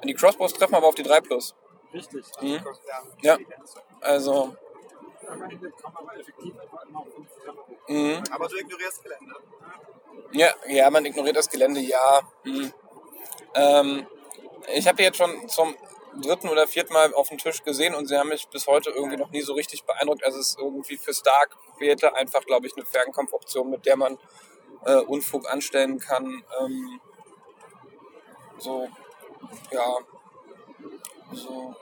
Die Crossbows treffen aber auf die 3 plus. Richtig. Mhm. Ja. Ja. Also. Am Ende kommen aber effektiv einfach immer auf 5 Treffer. Mhm. Aber du ignorierst Gelände. Ja, ja, man ignoriert das Gelände, ja. Hm. Ähm, ich habe jetzt schon zum dritten oder vierten Mal auf dem Tisch gesehen und sie haben mich bis heute irgendwie noch nie so richtig beeindruckt. Also es ist irgendwie für Stark wählte einfach, glaube ich, eine Fernkampfoption, mit der man äh, Unfug anstellen kann. Ähm, so, ja, so.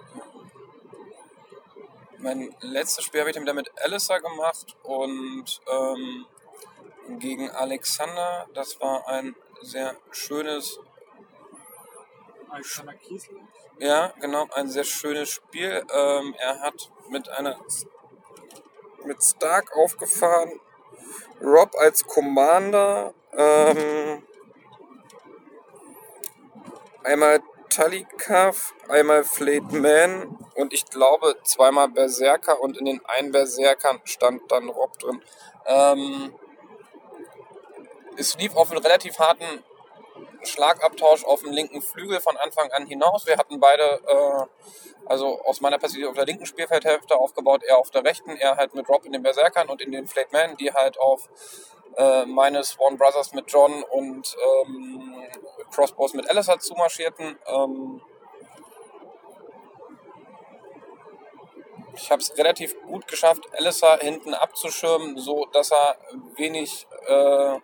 Mein letztes Spiel habe ich dann wieder mit Alistair gemacht und ähm, gegen Alexander. Das war ein sehr schönes Alexander Kiesel. Ja, genau, ein sehr schönes Spiel. Ähm, er hat mit einer mit Stark aufgefahren, Rob als Commander, ähm, einmal Talikav, einmal Flayed Man und ich glaube zweimal Berserker und in den einen Berserkern stand dann Rob drin. Ähm, es lief auf einen relativ harten Schlagabtausch auf dem linken Flügel von Anfang an hinaus. Wir hatten beide, äh, also aus meiner Perspektive auf der linken Spielfeldhälfte aufgebaut, er auf der rechten, er halt mit Rob in den Berserkern und in den Flayed Man, die halt auf äh, meine Swan Brothers mit John und ähm, Crossbows mit Alistair zumarschierten. Ähm, ich habe es relativ gut geschafft, Alistair hinten abzuschirmen, so dass er wenig äh,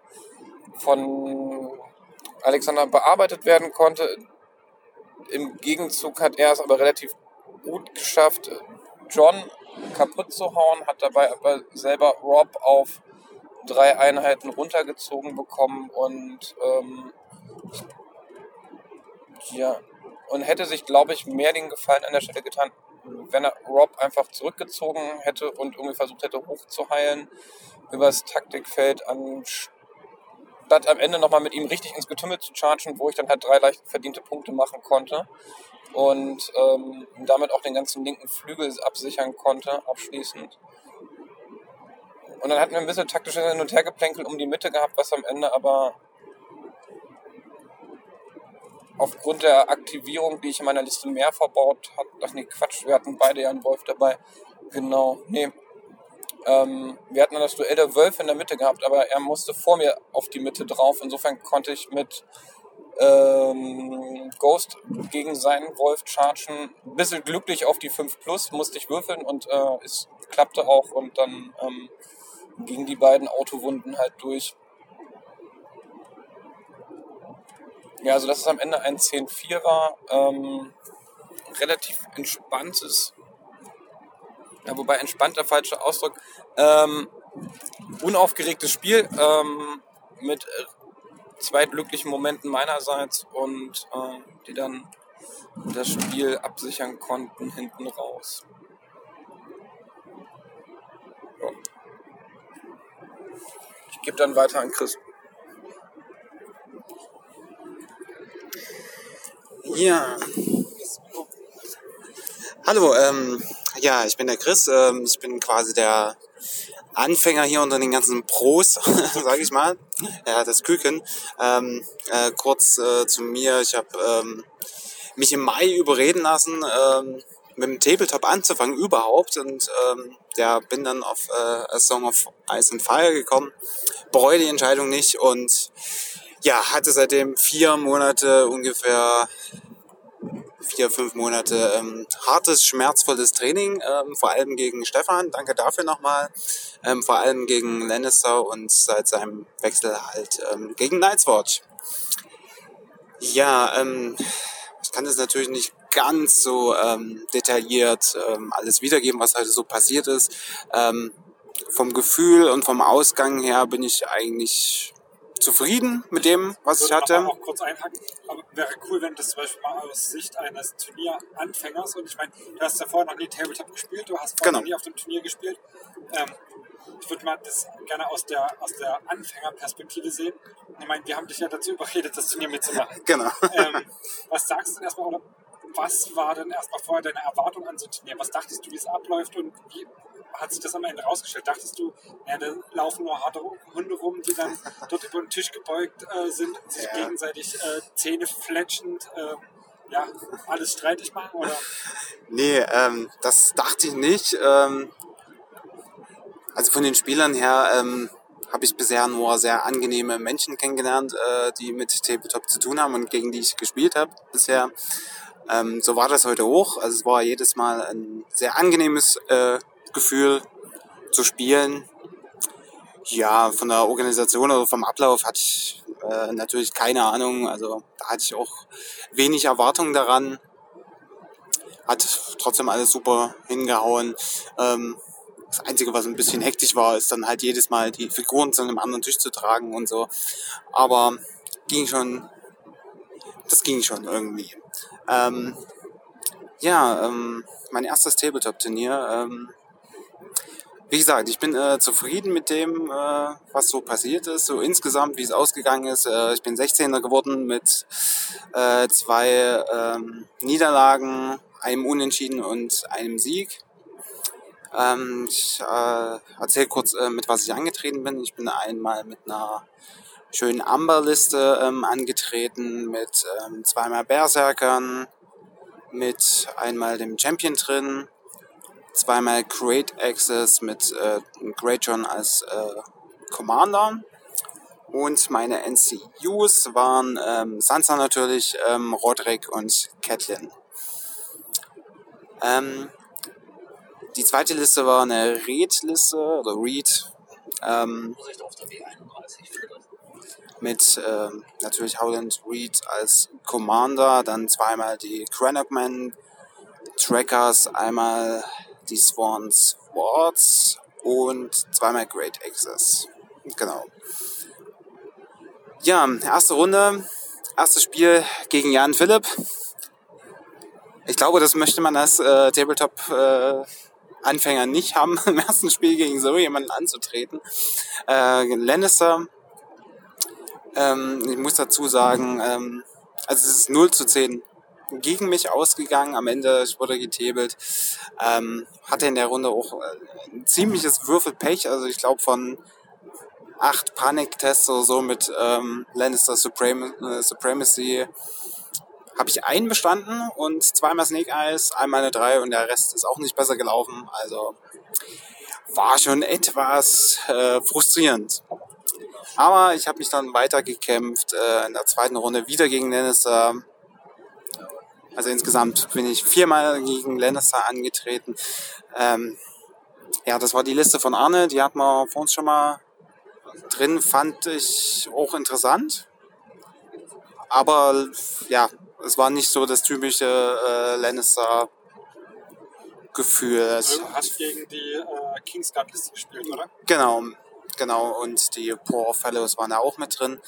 von Alexander bearbeitet werden konnte. Im Gegenzug hat er es aber relativ gut geschafft, John kaputt zu hauen, hat dabei aber selber Rob auf drei Einheiten runtergezogen bekommen und ähm, ja, und hätte sich, glaube ich, mehr den Gefallen an der Stelle getan, wenn er Rob einfach zurückgezogen hätte und irgendwie versucht hätte, hochzuheilen übers Taktikfeld, anstatt am Ende nochmal mit ihm richtig ins Getümmel zu chargen, wo ich dann halt drei leicht verdiente Punkte machen konnte und ähm, damit auch den ganzen linken Flügel absichern konnte, abschließend. Und dann hatten wir ein bisschen taktisches Hin- und Hergeplänkel um die Mitte gehabt, was am Ende aber aufgrund der Aktivierung, die ich in meiner Liste mehr verbaut habe, ach nee, Quatsch, wir hatten beide ja einen Wolf dabei. Genau, nee. Ähm, wir hatten dann das Duell der Wölfe in der Mitte gehabt, aber er musste vor mir auf die Mitte drauf. Insofern konnte ich mit ähm, Ghost gegen seinen Wolf chargen. Ein bisschen glücklich auf die 5 Plus, musste ich würfeln und äh, es klappte auch und dann ähm, gingen die beiden Autowunden halt durch. Ja, also dass es am Ende ein 10-4 war, ähm, relativ entspanntes, ja, wobei entspannt der falsche Ausdruck, ähm, unaufgeregtes Spiel ähm, mit äh, zwei glücklichen Momenten meinerseits und äh, die dann das Spiel absichern konnten hinten raus. Ja. Ich gebe dann weiter an Chris. Ja. Hallo, ähm, ja, ich bin der Chris. Ähm, ich bin quasi der Anfänger hier unter den ganzen Pros, [LAUGHS] sage ich mal. Ja, das Küken. Ähm, äh, kurz äh, zu mir. Ich habe ähm, mich im Mai überreden lassen, ähm, mit dem Tabletop anzufangen überhaupt und ähm, ja, bin dann auf äh, A Song of Ice and Fire gekommen. Bereue die Entscheidung nicht und ja, hatte seitdem vier Monate ungefähr vier, fünf Monate ähm, hartes, schmerzvolles Training, ähm, vor allem gegen Stefan, danke dafür nochmal, ähm, vor allem gegen Lannister und seit seinem Wechsel halt ähm, gegen Night's Watch. Ja, ähm, ich kann das natürlich nicht ganz so ähm, detailliert ähm, alles wiedergeben, was heute so passiert ist. Ähm, vom Gefühl und vom Ausgang her bin ich eigentlich zufrieden mit dem, was ich würde hatte. auch kurz einhaken, aber wäre cool, wenn das zum Beispiel mal aus Sicht eines Turnieranfängers und ich meine, du hast ja vorher noch nie Tabletop gespielt, du hast vorher Genau. noch nie auf dem Turnier gespielt. Ähm, ich würde mal das gerne aus der, aus der Anfängerperspektive sehen. Ich meine, wir haben dich ja dazu überredet, das Turnier mitzumachen. Genau. ähm, was sagst du denn erstmal, oder was war denn erstmal vorher deine Erwartung an so ein Turnier? Was dachtest du, wie es abläuft und wie hat sich das am Ende rausgestellt? Dachtest du, ja, da laufen nur harte Hunde rum, die dann [LAUGHS] dort über den Tisch gebeugt äh, sind, sich Ja. gegenseitig äh, Zähne fletschend, äh, ja, alles streitig machen? Oder? [LAUGHS] Nee, ähm, das dachte ich nicht. Ähm, also von den Spielern her ähm, habe ich bisher nur sehr angenehme Menschen kennengelernt, äh, die mit Tabletop zu tun haben und gegen die ich gespielt habe bisher. Ähm, so war das heute auch. Also es war jedes Mal ein sehr angenehmes äh, Gefühl zu spielen. Ja, von der Organisation oder vom Ablauf hatte ich äh, natürlich keine Ahnung. Also da hatte ich auch wenig Erwartungen daran. Hat trotzdem alles super hingehauen. Ähm, das Einzige, was ein bisschen hektisch war, ist dann halt jedes Mal die Figuren zu einem anderen Tisch zu tragen und so. Aber ging schon, das ging schon irgendwie. Ähm, ja, ähm, mein erstes Tabletop-Turnier. Ähm, wie gesagt, ich bin äh, zufrieden mit dem, äh, was so passiert ist, so insgesamt, wie es ausgegangen ist. Äh, ich bin 16er geworden mit äh, zwei ähm, Niederlagen, einem Unentschieden und einem Sieg. Ähm, ich äh, erzähle kurz, äh, mit was ich angetreten bin. Ich bin einmal mit einer schönen Amberliste ähm, angetreten, mit ähm, zweimal Berserkern, mit einmal dem Champion drin, zweimal Great Access mit äh, Great John als äh, Commander. Und meine NCUs waren ähm, Sansa natürlich, ähm, Roderick und Catelyn. Ähm, die zweite Liste war eine Reed-Liste, oder Reed, ähm, mit ähm, natürlich Howland Reed als Commander, dann zweimal die Cranachman Trackers, einmal die Swan Swords und zweimal Great Access. Genau. Ja, erste Runde, erstes Spiel gegen Jan Philipp. Ich glaube, das möchte man als äh, Tabletop äh, nicht haben, [LAUGHS] im ersten Spiel gegen so jemanden anzutreten. Äh, Lannister, ähm, ich muss dazu sagen, ähm, also es ist 0 zu 10 gegen mich ausgegangen. Am Ende ich wurde getabelt. Ähm, hatte in der Runde auch äh, ein ziemliches Würfelpech. Also ich glaube von acht Paniktests oder so mit ähm, Lannister Suprem äh, Supremacy habe ich einen bestanden und zweimal Snake Eyes, einmal eine drei und der Rest ist auch nicht besser gelaufen. Also war schon etwas äh, frustrierend. Aber ich habe mich dann weitergekämpft äh, in der zweiten Runde wieder gegen Lannister. Also insgesamt bin ich viermal gegen Lannister angetreten. Ähm, ja, das war die Liste von Arne, die hat man vor uns schon mal drin, fand ich auch interessant. Aber ja, es war nicht so das typische äh, Lannister-Gefühl. Du hast gegen die äh, Kingsguard-Liste gespielt, oder? Genau, genau. Und die Poor Fellows waren da auch mit drin.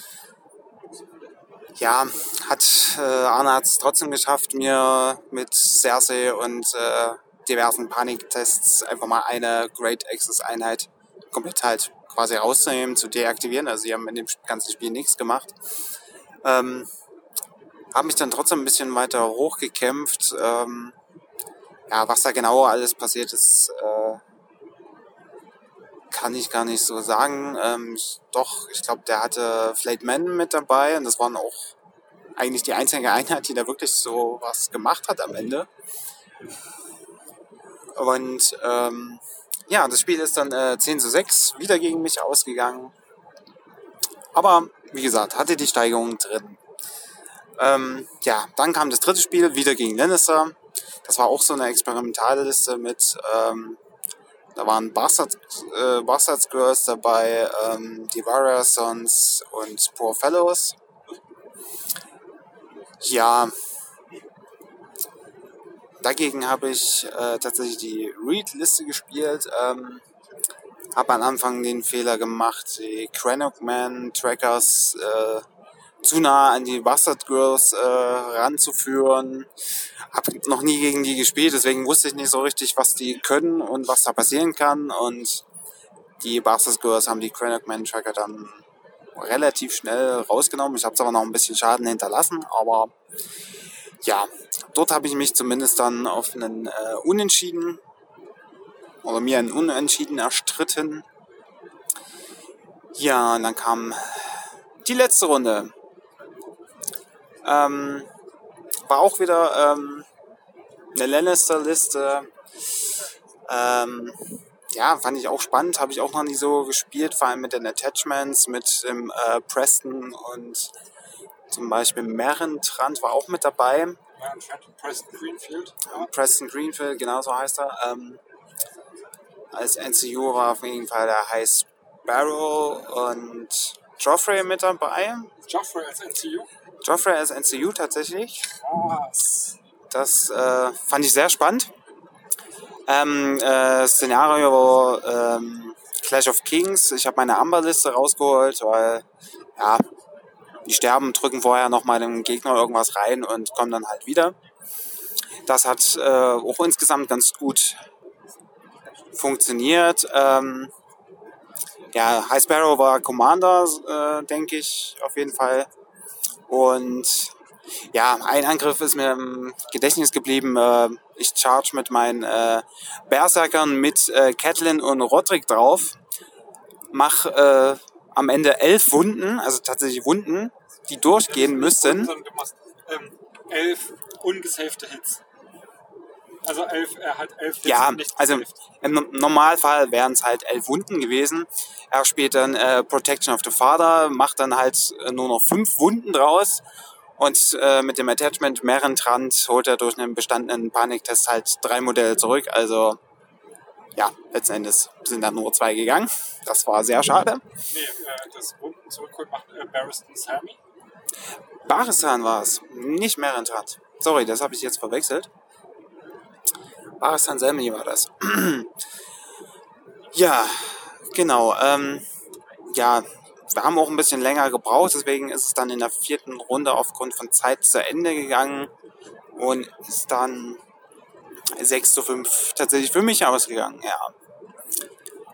Ja, hat äh, Arne hat es trotzdem geschafft, mir mit Cersei und äh, diversen Paniktests einfach mal eine Great Access Einheit komplett halt quasi rauszunehmen, zu deaktivieren. Also sie haben in dem ganzen Spiel nichts gemacht. Ähm, habe mich dann trotzdem ein bisschen weiter hochgekämpft. Ähm, ja, was da genau alles passiert ist, äh, kann ich gar nicht so sagen. Ähm, ich, doch, ich glaube, der hatte Flayed Man mit dabei und das waren auch eigentlich die einzige Einheit, die da wirklich so was gemacht hat am Ende. Und ähm, ja, das Spiel ist dann äh, 10 zu 6 wieder gegen mich ausgegangen. Aber wie gesagt, hatte die Steigerung drin. Ähm, ja, dann kam das dritte Spiel, wieder gegen Lannister. Das war auch so eine Experimentalliste mit, ähm, da waren Bastards, äh, Girls dabei, ähm, die Warrior Sons und Poor Fellows. Ja, dagegen habe ich äh, tatsächlich die Read-Liste gespielt. Ähm, habe am Anfang den Fehler gemacht, die Cranogman Trackers äh, zu nah an die Bastard Girls äh, ranzuführen. Hab noch nie gegen die gespielt, deswegen wusste ich nicht so richtig, was die können und was da passieren kann. Und die Bastard Girls haben die Cranach Man Tracker dann relativ schnell rausgenommen. Ich habe zwar noch ein bisschen Schaden hinterlassen, aber ja, dort habe ich mich zumindest dann auf einen äh, Unentschieden oder mir einen Unentschieden erstritten. Ja, und dann kam die letzte Runde. Ähm, war auch wieder ähm, eine Lannister-Liste. Ähm, ja, fand ich auch spannend, habe ich auch noch nie so gespielt, vor allem mit den Attachments, mit dem äh, Preston und zum Beispiel Merentrand war auch mit dabei. Ja, und Preston Greenfield. Preston Greenfield, genauso heißt er. Ähm, als NCU war auf jeden Fall der High Sparrow und Joffrey mit dabei. Joffrey als NCU. Joffrey als NCU tatsächlich. Krass. Das äh, fand ich sehr spannend. Ähm, äh, Szenario ähm, Clash of Kings. Ich habe meine Amber-Liste rausgeholt, weil ja, die sterben, drücken vorher nochmal dem Gegner irgendwas rein und kommen dann halt wieder. Das hat äh, auch insgesamt ganz gut funktioniert. Ähm, ja, High Sparrow war Commander, äh, denke ich, auf jeden Fall. Und ja, ein Angriff ist mir im Gedächtnis geblieben. Äh, ich charge mit meinen äh, Berserkern mit äh, Catelyn und Roderick drauf. Mach äh, am Ende elf Wunden, also tatsächlich Wunden, die durchgehen müssten. Du ähm, elf ungesavte Hits. Also elf, er hat elf Hits Ja, also im No- Normalfall wären es halt elf Wunden gewesen. Er spielt dann äh, Protection of the Father, macht dann halt äh, nur noch fünf Wunden draus. Und äh, mit dem Attachment Merentrand holt er durch einen bestandenen Paniktest halt drei Modelle zurück. Also ja, letzten Endes sind dann nur zwei gegangen. Das war sehr schade. Nee, äh, das Wunden zurückholen macht äh, Barristan Sammy. Baristan war es, nicht Merentrand. Sorry, das habe ich jetzt verwechselt. Baristan Selmy war das. [CLEARS THROAT] ja, genau. Ähm, ja, wir haben auch ein bisschen länger gebraucht, deswegen ist es dann in der vierten Runde aufgrund von Zeit zu Ende gegangen und ist dann 6 zu 5 tatsächlich für mich ausgegangen. Ja.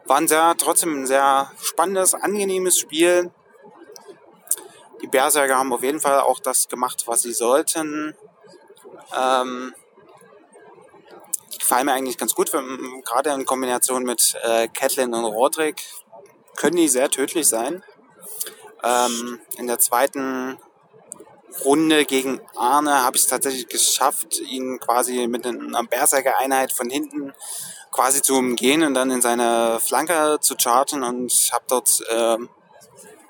War ein sehr, trotzdem ein sehr spannendes, angenehmes Spiel. Die Berserker haben auf jeden Fall auch das gemacht, was sie sollten. Ähm, gefallen mir eigentlich ganz gut, gerade in Kombination mit äh, Catelyn und Roderick können die sehr tödlich sein. Ähm, in der zweiten Runde gegen Arne habe ich es tatsächlich geschafft, ihn quasi mit einer Berserker-Einheit von hinten quasi zu umgehen und dann in seine Flanke zu chargen und habe dort ähm,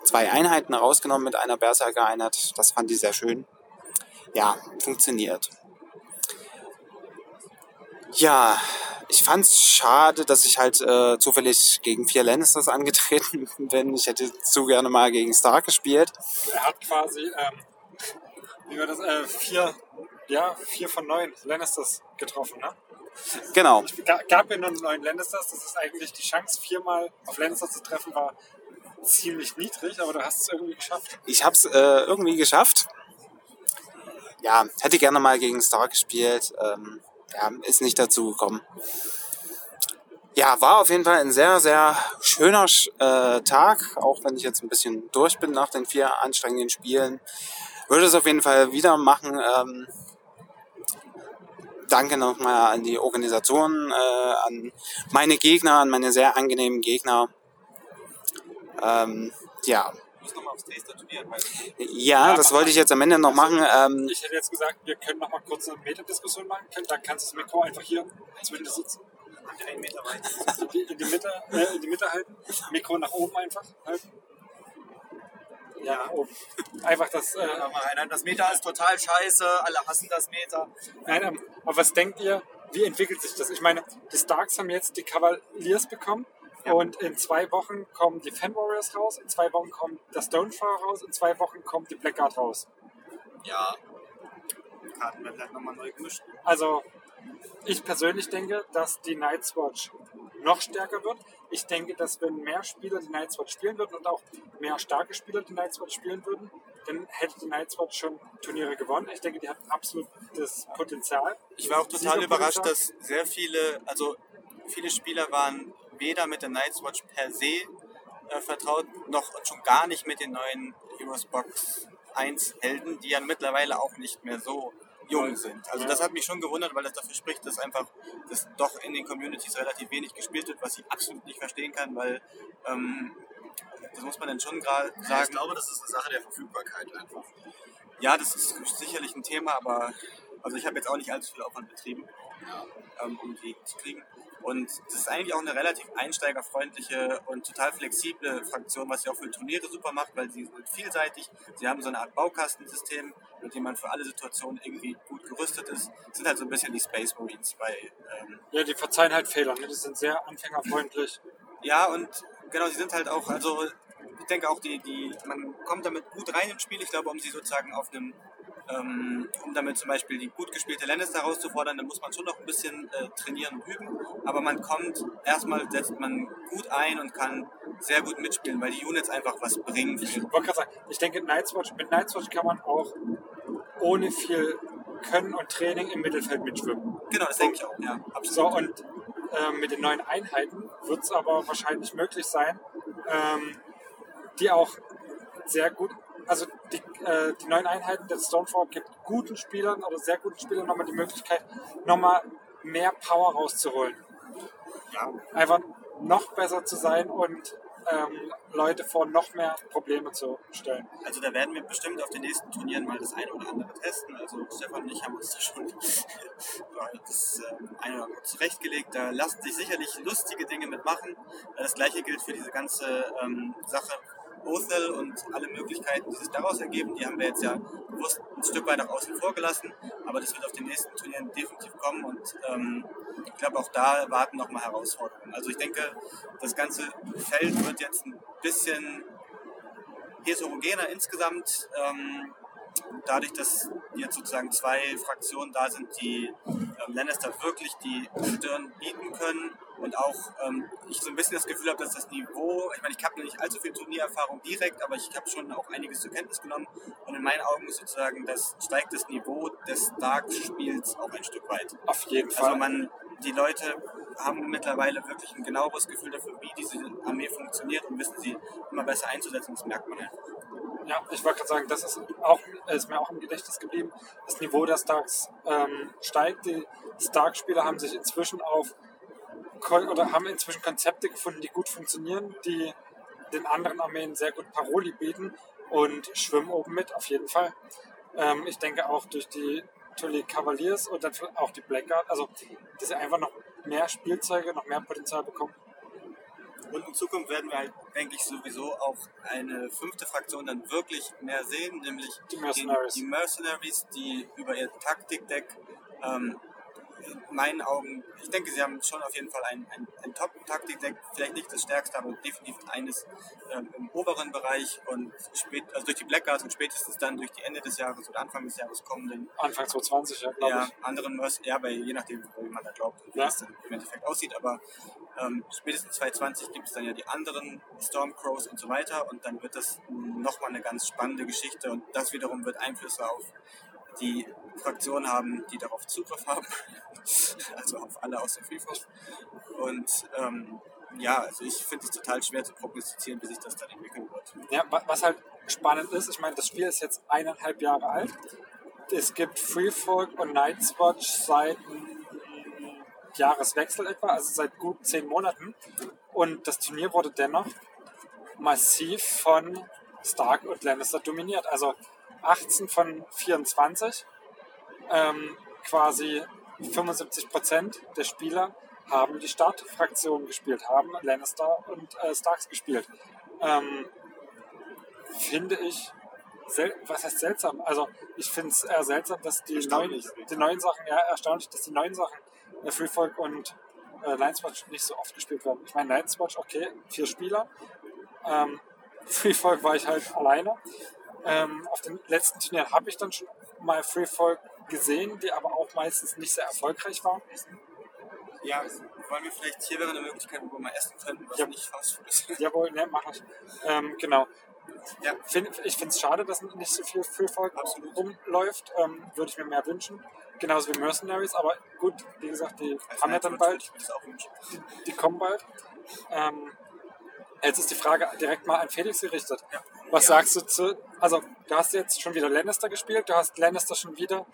zwei Einheiten rausgenommen mit einer Berserker-Einheit. Das fand ich sehr schön. Ja, funktioniert. Ja, ich fand's schade, dass ich halt äh, zufällig gegen vier Lannisters angetreten [LAUGHS] bin. Ich hätte zu gerne mal gegen Stark gespielt. Er hat quasi, ähm, wie war das, äh, vier, ja, vier von neun Lannisters getroffen, ne? Genau. Es ga- gab ja nur neun Lannisters, das ist eigentlich die Chance, viermal auf Lannister zu treffen, war ziemlich niedrig, aber du hast es irgendwie geschafft. Ich hab's äh, irgendwie geschafft. Ja, hätte gerne mal gegen Stark gespielt. Ähm, ja, ist nicht dazu gekommen. Ja, war auf jeden Fall ein sehr, sehr schöner äh, Tag, auch wenn ich jetzt ein bisschen durch bin nach den vier anstrengenden Spielen. Würde es auf jeden Fall wieder machen. Ähm, danke nochmal an die Organisation, äh, an meine Gegner, an meine sehr angenehmen Gegner. Ähm, ja, Ich muss nochmal aufs Taster-Turnier. weil- ja, das wollte ich jetzt am Ende noch machen. Ähm, Ich hätte jetzt gesagt, wir können noch mal kurz eine Metadiskussion machen. Dann kannst du das Mikro einfach hier zwischen die Sitze Einen Meter weit. in die, Mitte, äh, in die Mitte halten. Mikro nach oben einfach halten. Ja, oben. Einfach das. Äh, Da rein. Das Meter ist total scheiße, alle hassen das Meter. Nein, ähm, aber was denkt ihr, wie entwickelt sich das? Ich meine, die Starks haben jetzt die Cavaliers bekommen und in zwei Wochen kommen die Fan Warriors raus, in zwei Wochen kommt der Stonefire raus, in zwei Wochen kommt die Blackguard raus. Ja. Karten werden halt nochmal neu gemischt. Also, ich persönlich denke, dass die Night's Watch noch stärker wird. Ich denke, dass wenn mehr Spieler die Night's Watch spielen würden und auch mehr starke Spieler die Night's Watch spielen würden, dann hätte die Night's Watch schon Turniere gewonnen. Ich denke, die hat absolut das Potenzial. Ich war auch total überrascht, dass sehr viele, also viele Spieler waren weder mit der Night's Watch per se äh, vertraut, noch und schon gar nicht mit den neuen Heroes Box 1 Helden, die ja mittlerweile auch nicht mehr so jung sind. Also das hat mich schon gewundert, weil das dafür spricht, dass einfach das doch in den Communities relativ wenig gespielt wird, was ich absolut nicht verstehen kann, weil ähm, das muss man dann schon gerade sagen. Ich glaube, das ist eine Sache der Verfügbarkeit einfach. Ja, das ist sicherlich ein Thema, aber also ich habe jetzt auch nicht allzu viel Aufwand betrieben, ähm, um die zu kriegen. Und das ist eigentlich auch eine relativ einsteigerfreundliche und total flexible Fraktion, was sie auch für Turniere super macht, weil sie sind vielseitig. Sie haben so eine Art Baukastensystem, mit dem man für alle Situationen irgendwie gut gerüstet ist, sind halt so ein bisschen die Space Marines bei ähm, Ja, die verzeihen halt Fehler, ne? die sind sehr anfängerfreundlich. Ja, und genau, sie sind halt auch, also ich denke auch, die, die, man kommt damit gut rein ins Spiel. Ich glaube, um sie sozusagen auf einem, ähm, um damit zum Beispiel die gut gespielte Lannister herauszufordern, dann muss man schon noch ein bisschen äh, trainieren und üben. Aber man kommt, erstmal setzt man gut ein und kann sehr gut mitspielen, weil die Units einfach was bringen. Ich wollte gerade sagen, ich denke, Nightwatch, mit Nightwatch kann man auch ohne viel Können und Training im Mittelfeld mitschwimmen. Genau, das denke ich auch, ja, absolut. So, und ähm, mit den neuen Einheiten wird es aber wahrscheinlich möglich sein, ähm, die auch sehr gut, also die, äh, die neuen Einheiten der Stonefall gibt guten Spielern oder sehr guten Spielern nochmal die Möglichkeit, nochmal mehr Power rauszuholen. Ja. Einfach noch besser zu sein und ähm, Leute vor noch mehr Probleme zu stellen. Also da werden wir bestimmt auf den nächsten Turnieren mal das eine oder andere testen. Also Stefan und ich haben uns da schon [LAUGHS] das äh, eine oder andere zurechtgelegt. Da lassen sich sicherlich lustige Dinge mitmachen. Das gleiche gilt für diese ganze ähm, Sache Othel und alle Möglichkeiten, die sich daraus ergeben. Die haben wir jetzt ja bewusst ein Stück weit nach außen vor gelassen. Aber das wird auf den nächsten Turnieren definitiv kommen und ähm, ich glaube auch da warten nochmal Herausforderungen. Also ich denke, das ganze Feld wird jetzt ein bisschen heterogener insgesamt. Ähm, dadurch, dass jetzt sozusagen zwei Fraktionen da sind, die ähm, Lannister wirklich die Stirn bieten können und auch ähm, ich so ein bisschen das Gefühl habe, dass das Niveau, ich meine, ich habe noch nicht allzu viel Turniererfahrung direkt, aber ich habe schon auch einiges zur Kenntnis genommen und in meinen Augen ist sozusagen das steigt das Niveau des Dark-Spiels auch ein Stück weit. Auf jeden Fall. Also man, die Leute haben mittlerweile wirklich ein genaueres Gefühl dafür, wie diese Armee funktioniert und wissen sie immer besser einzusetzen. Das merkt man einfach. Ja, ich wollte gerade sagen, das ist, auch, ist mir auch im Gedächtnis geblieben. Das Niveau der Starks ähm, steigt. Die Stark-Spieler haben sich inzwischen auf oder haben inzwischen Konzepte gefunden, die gut funktionieren, die den anderen Armeen sehr gut Paroli bieten und schwimmen oben mit, auf jeden Fall. Ähm, ich denke auch durch die Tully Cavaliers und dann auch die Blackguard, also dass sie einfach noch mehr Spielzeuge, noch mehr Potenzial bekommen. Und in Zukunft werden wir halt, denke ich, sowieso auch eine fünfte Fraktion dann wirklich mehr sehen, nämlich Die Mercenaries. Die, die Mercenaries, die über ihr Taktikdeck ähm, in meinen Augen, ich denke, sie haben schon auf jeden Fall ein, ein, ein Top-Taktikdeck, vielleicht nicht das stärkste, aber definitiv eines ähm, im oberen Bereich und spät, also durch die Blackguards und spätestens dann durch die Ende des Jahres oder Anfang des Jahres kommenden Anfang 2020, ja, glaube ja, ich. anderen Merc ja, bei, je nachdem, wie man da glaubt und wie Ja. es dann im Endeffekt aussieht, aber ähm, spätestens 2020 gibt es dann ja die anderen Stormcrows und so weiter und dann wird das nochmal eine ganz spannende Geschichte und das wiederum wird Einflüsse auf die Fraktionen haben, die darauf Zugriff haben, [LAUGHS] also auf alle außer Freeforce. Und ähm, ja, also ich finde es total schwer zu prognostizieren, wie sich das dann entwickeln wird. Ja, wa- was halt spannend ist, ich meine, das Spiel ist jetzt eineinhalb Jahre alt. Es gibt Free Folk und Night's Watch seit Jahreswechsel etwa, also seit gut zehn Monaten. Und das Turnier wurde dennoch massiv von Stark und Lannister dominiert. Also 18 von 24, ähm, quasi 75 Prozent der Spieler haben die Startfraktion gespielt, haben Lannister und äh, Starks gespielt. Ähm, finde ich, was heißt seltsam? Also ich finde es eher seltsam, dass die neuen, die neuen Sachen, ja erstaunlich, dass die neuen Sachen äh, Free Folk und äh, Lions Watch nicht so oft gespielt werden. Ich meine, Lions Watch, okay, vier Spieler. Ähm, [LAUGHS] Free Folk war ich halt alleine. Ähm, auf den letzten Turnieren habe ich dann schon mal Free Folk gesehen, die aber auch meistens nicht sehr erfolgreich waren. Ja, wollen wir vielleicht hier wäre eine Möglichkeit, wo wir mal essen könnten, was Ja. nicht Fast Food ist. [LAUGHS] Jawohl, ne, mach ich. Ähm, genau. Ja. Ich finde es schade, dass nicht so viel Free Folk Absolut. rumläuft. Ähm, Würde ich mir mehr wünschen. Genauso wie Mercenaries, aber gut, wie gesagt, die haben ja dann bald, die kommen bald. Ähm, jetzt ist die Frage direkt mal an Felix gerichtet. Ja. Was Ja. sagst du zu, also du hast jetzt schon wieder Lannister gespielt, du hast Lannister schon wieder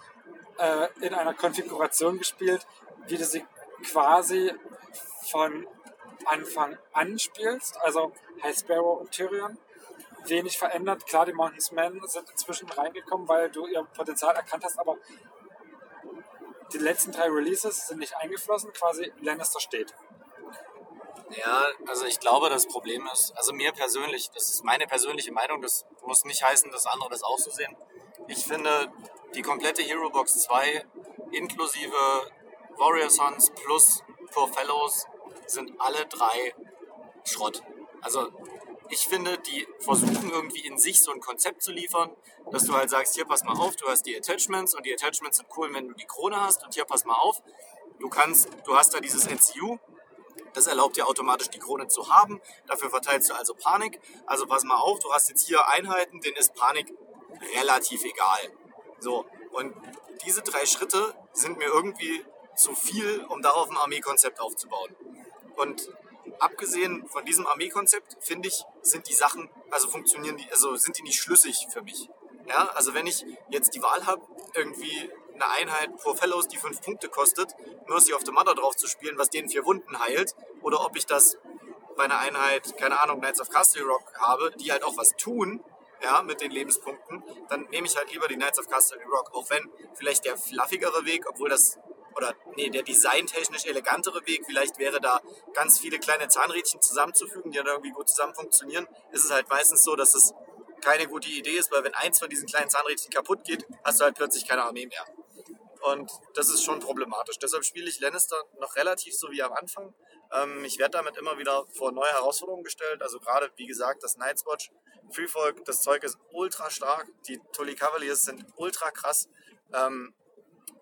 äh, in einer Konfiguration gespielt, wie du sie quasi von Anfang an spielst, also High Sparrow und Tyrion. Wenig verändert. Klar, die Mountains Men sind inzwischen reingekommen, weil du ihr Potenzial erkannt hast, aber die letzten drei Releases sind nicht eingeflossen, quasi Lannister steht. Ja, also ich glaube, das Problem ist, also mir persönlich, das ist meine persönliche Meinung, das muss nicht heißen, dass andere das auch so sehen. Ich finde, die komplette Hero Box 2 inklusive Warrior Sons plus Poor Fellows sind alle drei Schrott. Also ich finde, die versuchen irgendwie in sich so ein Konzept zu liefern, dass du halt sagst, hier pass mal auf, du hast die Attachments und die Attachments sind cool, wenn du die Krone hast und hier pass mal auf, du kannst, du hast da dieses NCU, das erlaubt dir automatisch die Krone zu haben, dafür verteilst du also Panik, also pass mal auf, du hast jetzt hier Einheiten, denen ist Panik relativ egal. So, und diese drei Schritte sind mir irgendwie zu viel, um darauf ein Armeekonzept aufzubauen. Und abgesehen von diesem Armeekonzept, finde ich, sind die Sachen, also funktionieren die, also sind die nicht schlüssig für mich. Ja, also wenn ich jetzt die Wahl habe, irgendwie eine Einheit Poor Fellows, die fünf Punkte kostet, Mercy of the Mother drauf zu spielen, was denen vier Wunden heilt, oder ob ich das bei einer Einheit, keine Ahnung, Knights of Castle Rock habe, die halt auch was tun, ja, mit den Lebenspunkten, dann nehme ich halt lieber die Knights of Castle Rock, auch wenn vielleicht der fluffigere Weg, obwohl das oder nee, der designtechnisch elegantere Weg, vielleicht wäre da ganz viele kleine Zahnrädchen zusammenzufügen, die dann irgendwie gut zusammen funktionieren, ist es halt meistens so, dass es keine gute Idee ist, weil wenn eins von diesen kleinen Zahnrädchen kaputt geht, hast du halt plötzlich keine Armee mehr. Und das ist schon problematisch. Deshalb spiele ich Lannister noch relativ so wie am Anfang. Ähm, ich werde damit immer wieder vor neue Herausforderungen gestellt. Also gerade, wie gesagt, das Night's Watch, Freefolk, das Zeug ist ultra stark. Die Tully Cavaliers sind ultra krass. Ähm,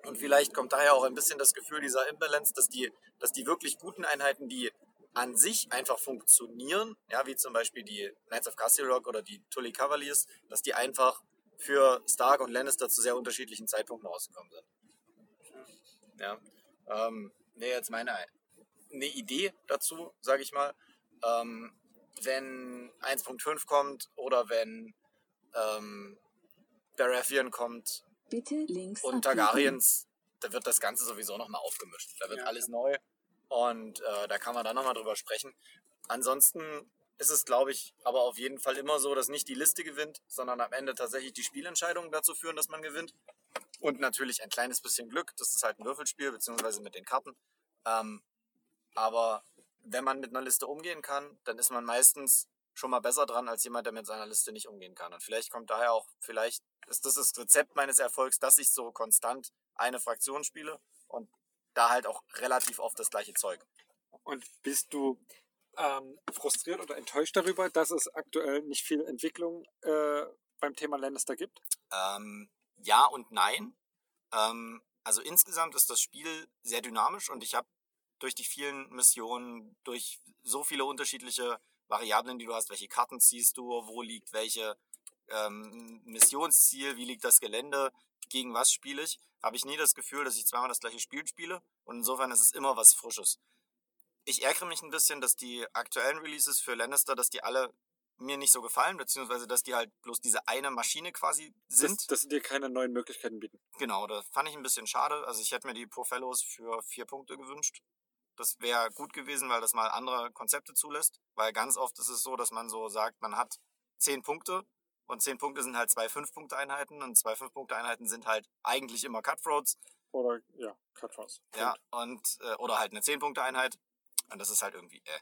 und vielleicht kommt daher auch ein bisschen das Gefühl dieser Imbalance, dass die, dass die wirklich guten Einheiten, die an sich einfach funktionieren, ja, wie zum Beispiel die Knights of Castle Rock oder die Tully Cavaliers, dass die einfach für Stark und Lannister zu sehr unterschiedlichen Zeitpunkten rausgekommen sind. Ja. Ähm, nee, jetzt meine eine Idee dazu, sage ich mal. Ähm, wenn 1.5 kommt oder wenn ähm, Baratheon kommt Bitte links und. Targaryens, da wird das Ganze sowieso nochmal aufgemischt. Da wird Ja. alles neu und äh, da kann man dann nochmal drüber sprechen. Ansonsten ist es, glaube ich, aber auf jeden Fall immer so, dass nicht die Liste gewinnt, sondern am Ende tatsächlich die Spielentscheidungen dazu führen, dass man gewinnt. Und natürlich ein kleines bisschen Glück, das ist halt ein Würfelspiel, beziehungsweise mit den Karten. Ähm, aber wenn man mit einer Liste umgehen kann, dann ist man meistens schon mal besser dran als jemand, der mit seiner Liste nicht umgehen kann. Und vielleicht kommt daher auch, vielleicht ist das das Rezept meines Erfolgs, dass ich so konstant eine Fraktion spiele und da halt auch relativ oft das gleiche Zeug. Und bist du ähm, frustriert oder enttäuscht darüber, dass es aktuell nicht viel Entwicklung äh, beim Thema Lannister gibt? Ähm, ja und nein. Ähm, also insgesamt ist das Spiel sehr dynamisch und ich habe durch die vielen Missionen, durch so viele unterschiedliche Variablen, die du hast, welche Karten ziehst du, wo liegt welche ähm, Missionsziel, wie liegt das Gelände, gegen was spiele ich, habe ich nie das Gefühl, dass ich zweimal das gleiche Spiel spiele und insofern ist es immer was Frisches. Ich ärgere mich ein bisschen, dass die aktuellen Releases für Lannister, dass die alle mir nicht so gefallen, beziehungsweise dass die halt bloß diese eine Maschine quasi sind. Dass, dass sie dir keine neuen Möglichkeiten bieten. Genau, das fand ich ein bisschen schade. Also ich hätte mir die Poor Fellows für vier Punkte gewünscht. Das wäre gut gewesen, weil das mal andere Konzepte zulässt. Weil ganz oft ist es so, dass man so sagt, man hat zehn Punkte und zehn Punkte sind halt zwei Fünf-Punkte-Einheiten und zwei Fünf-Punkte-Einheiten sind halt eigentlich immer Cutthroats. Oder, ja, Cutthroats. Ja, und, äh, oder halt eine zehn Punkte Einheit. Und das ist halt irgendwie, äh.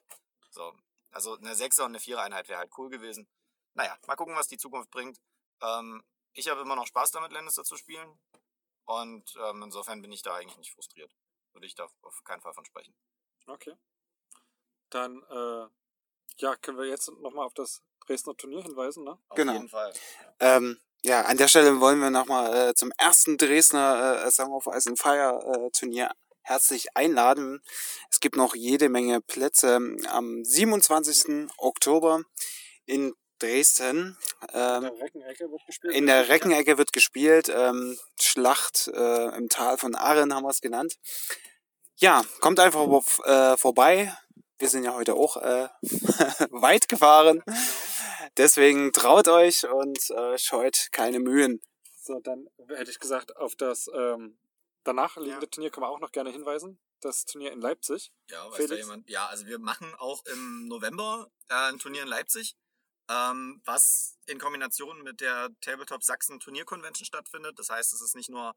So. Also eine Sechser und eine Vierer Einheit wäre halt cool gewesen. Naja, mal gucken, was die Zukunft bringt. Ähm, ich habe immer noch Spaß damit, Lannister zu spielen. Und ähm, insofern bin ich da eigentlich nicht frustriert. Würde ich da auf keinen Fall von sprechen. Okay. Dann, äh, ja, können wir jetzt nochmal auf das Dresdner Turnier hinweisen, ne? Auf Genau. jeden Fall. Ähm, ja, an der Stelle wollen wir nochmal äh, zum ersten Dresdner äh, Song of Ice and Fire äh, Turnier herzlich einladen. Es gibt noch jede Menge Plätze am 27. Oktober in Dresden. In Ähm, der Reckenecke wird gespielt. in der Reckenecke wird gespielt. Ähm, Schlacht äh, im Tal von Arren haben wir es genannt. Ja, kommt einfach äh, vorbei. Wir sind ja heute auch äh, [LAUGHS] weit gefahren. Deswegen traut euch und scheut keine Mühen. So, dann hätte ich gesagt, auf das ähm, danach liegende Ja. Turnier können wir auch noch gerne hinweisen. Das Turnier in Leipzig. Ja, weiß da jemand? Ja, also wir machen auch im November äh, ein Turnier in Leipzig, ähm, was in Kombination mit der Tabletop Sachsen Turnier Convention stattfindet. Das heißt, es ist nicht nur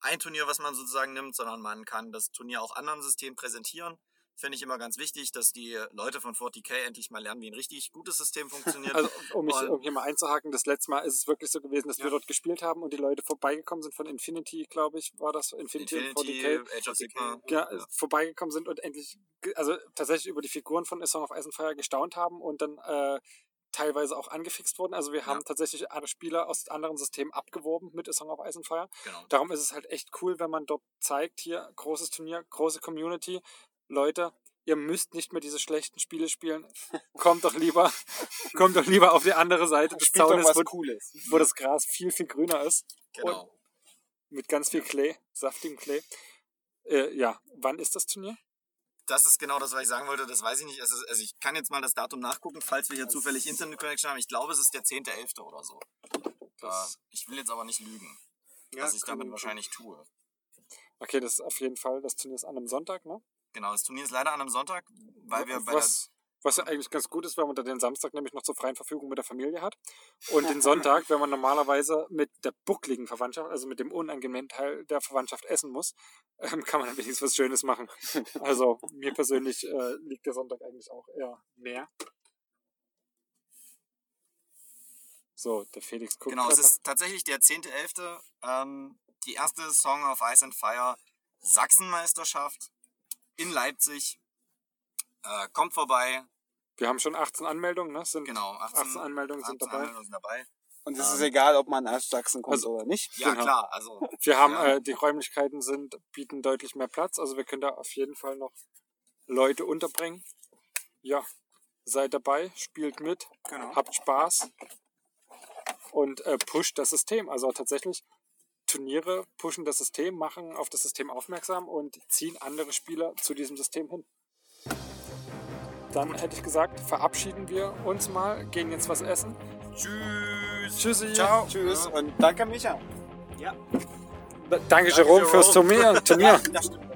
ein Turnier, was man sozusagen nimmt, sondern man kann das Turnier auch anderen Systemen präsentieren. Finde ich immer ganz wichtig, dass die Leute von 40k endlich mal lernen, wie ein richtig gutes System funktioniert. Also, um, mich, um hier mal einzuhaken, das letzte Mal ist es wirklich so gewesen, dass Ja. wir dort gespielt haben und die Leute vorbeigekommen sind von Infinity, glaube ich, war das Infinity, und Infinity, 40k. Age of Sigma. Ja, vorbeigekommen sind und endlich, also tatsächlich über die Figuren von A Song of Ice and Fire gestaunt haben und dann äh, teilweise auch angefixt wurden. Also wir haben Ja. tatsächlich andere Spieler aus anderen Systemen abgeworben mit A Song of Ice and Fire. Genau. Darum ist es halt echt cool, wenn man dort zeigt, hier großes Turnier, große Community. Leute, ihr müsst nicht mehr diese schlechten Spiele spielen. Kommt doch lieber, [LAUGHS] kommt doch lieber auf die andere Seite des Spielt Zaunes, wo, Cooles. wo das Gras viel, viel grüner ist. Genau. Mit ganz viel Klee, saftigem Klee. Äh, ja, wann ist das Turnier? Das ist genau das, was ich sagen wollte. Das weiß ich nicht. Also, also ich kann jetzt mal das Datum nachgucken, falls wir hier zufällig Internet Connection haben. Ich glaube, es ist der 10.11. oder so. Äh, ich will jetzt aber nicht lügen, Ja, was ich damit wahrscheinlich tue. Okay, das ist auf jeden Fall, das Turnier ist an einem Sonntag, ne? Genau, das Turnier ist leider an einem Sonntag, weil wir bei der was, was ja eigentlich ganz gut ist, weil man da den Samstag nämlich noch zur freien Verfügung mit der Familie hat. Und den [LAUGHS] Sonntag, wenn man normalerweise mit der buckligen Verwandtschaft, also mit dem unangenehmen Teil der Verwandtschaft essen muss, ähm, kann man dann wenigstens was Schönes machen. [LAUGHS] Also mir persönlich äh, liegt der Sonntag eigentlich auch eher mehr. So, der Felix guckt. Genau, es ist tatsächlich der 10.11. Ähm, die erste Song of Ice and Fire Sachsenmeisterschaft in Leipzig. Äh, kommt vorbei. Wir haben schon 18 Anmeldungen, ne? Sind Genau, 18, 18 Anmeldungen sind 18 dabei. Anmeldungen sind dabei. Und es ist Ähm, egal, ob man aus Sachsen kommt also- oder nicht. Ja, Genau. klar. Also, Wir haben, Ja. äh, die Räumlichkeiten sind, bieten deutlich mehr Platz, also wir können da auf jeden Fall noch Leute unterbringen. Ja, seid dabei, spielt mit, Genau. habt Spaß und äh, pusht das System. Also tatsächlich, Turniere pushen das System, machen auf das System aufmerksam und ziehen andere Spieler zu diesem System hin. Dann hätte ich gesagt, verabschieden wir uns mal, gehen jetzt was essen. tschüss. Tschüssi. Ciao. Tschüss und danke, Micha. Danke, Jerome, fürs Turnier. Turnier. [LAUGHS] Das stimmt.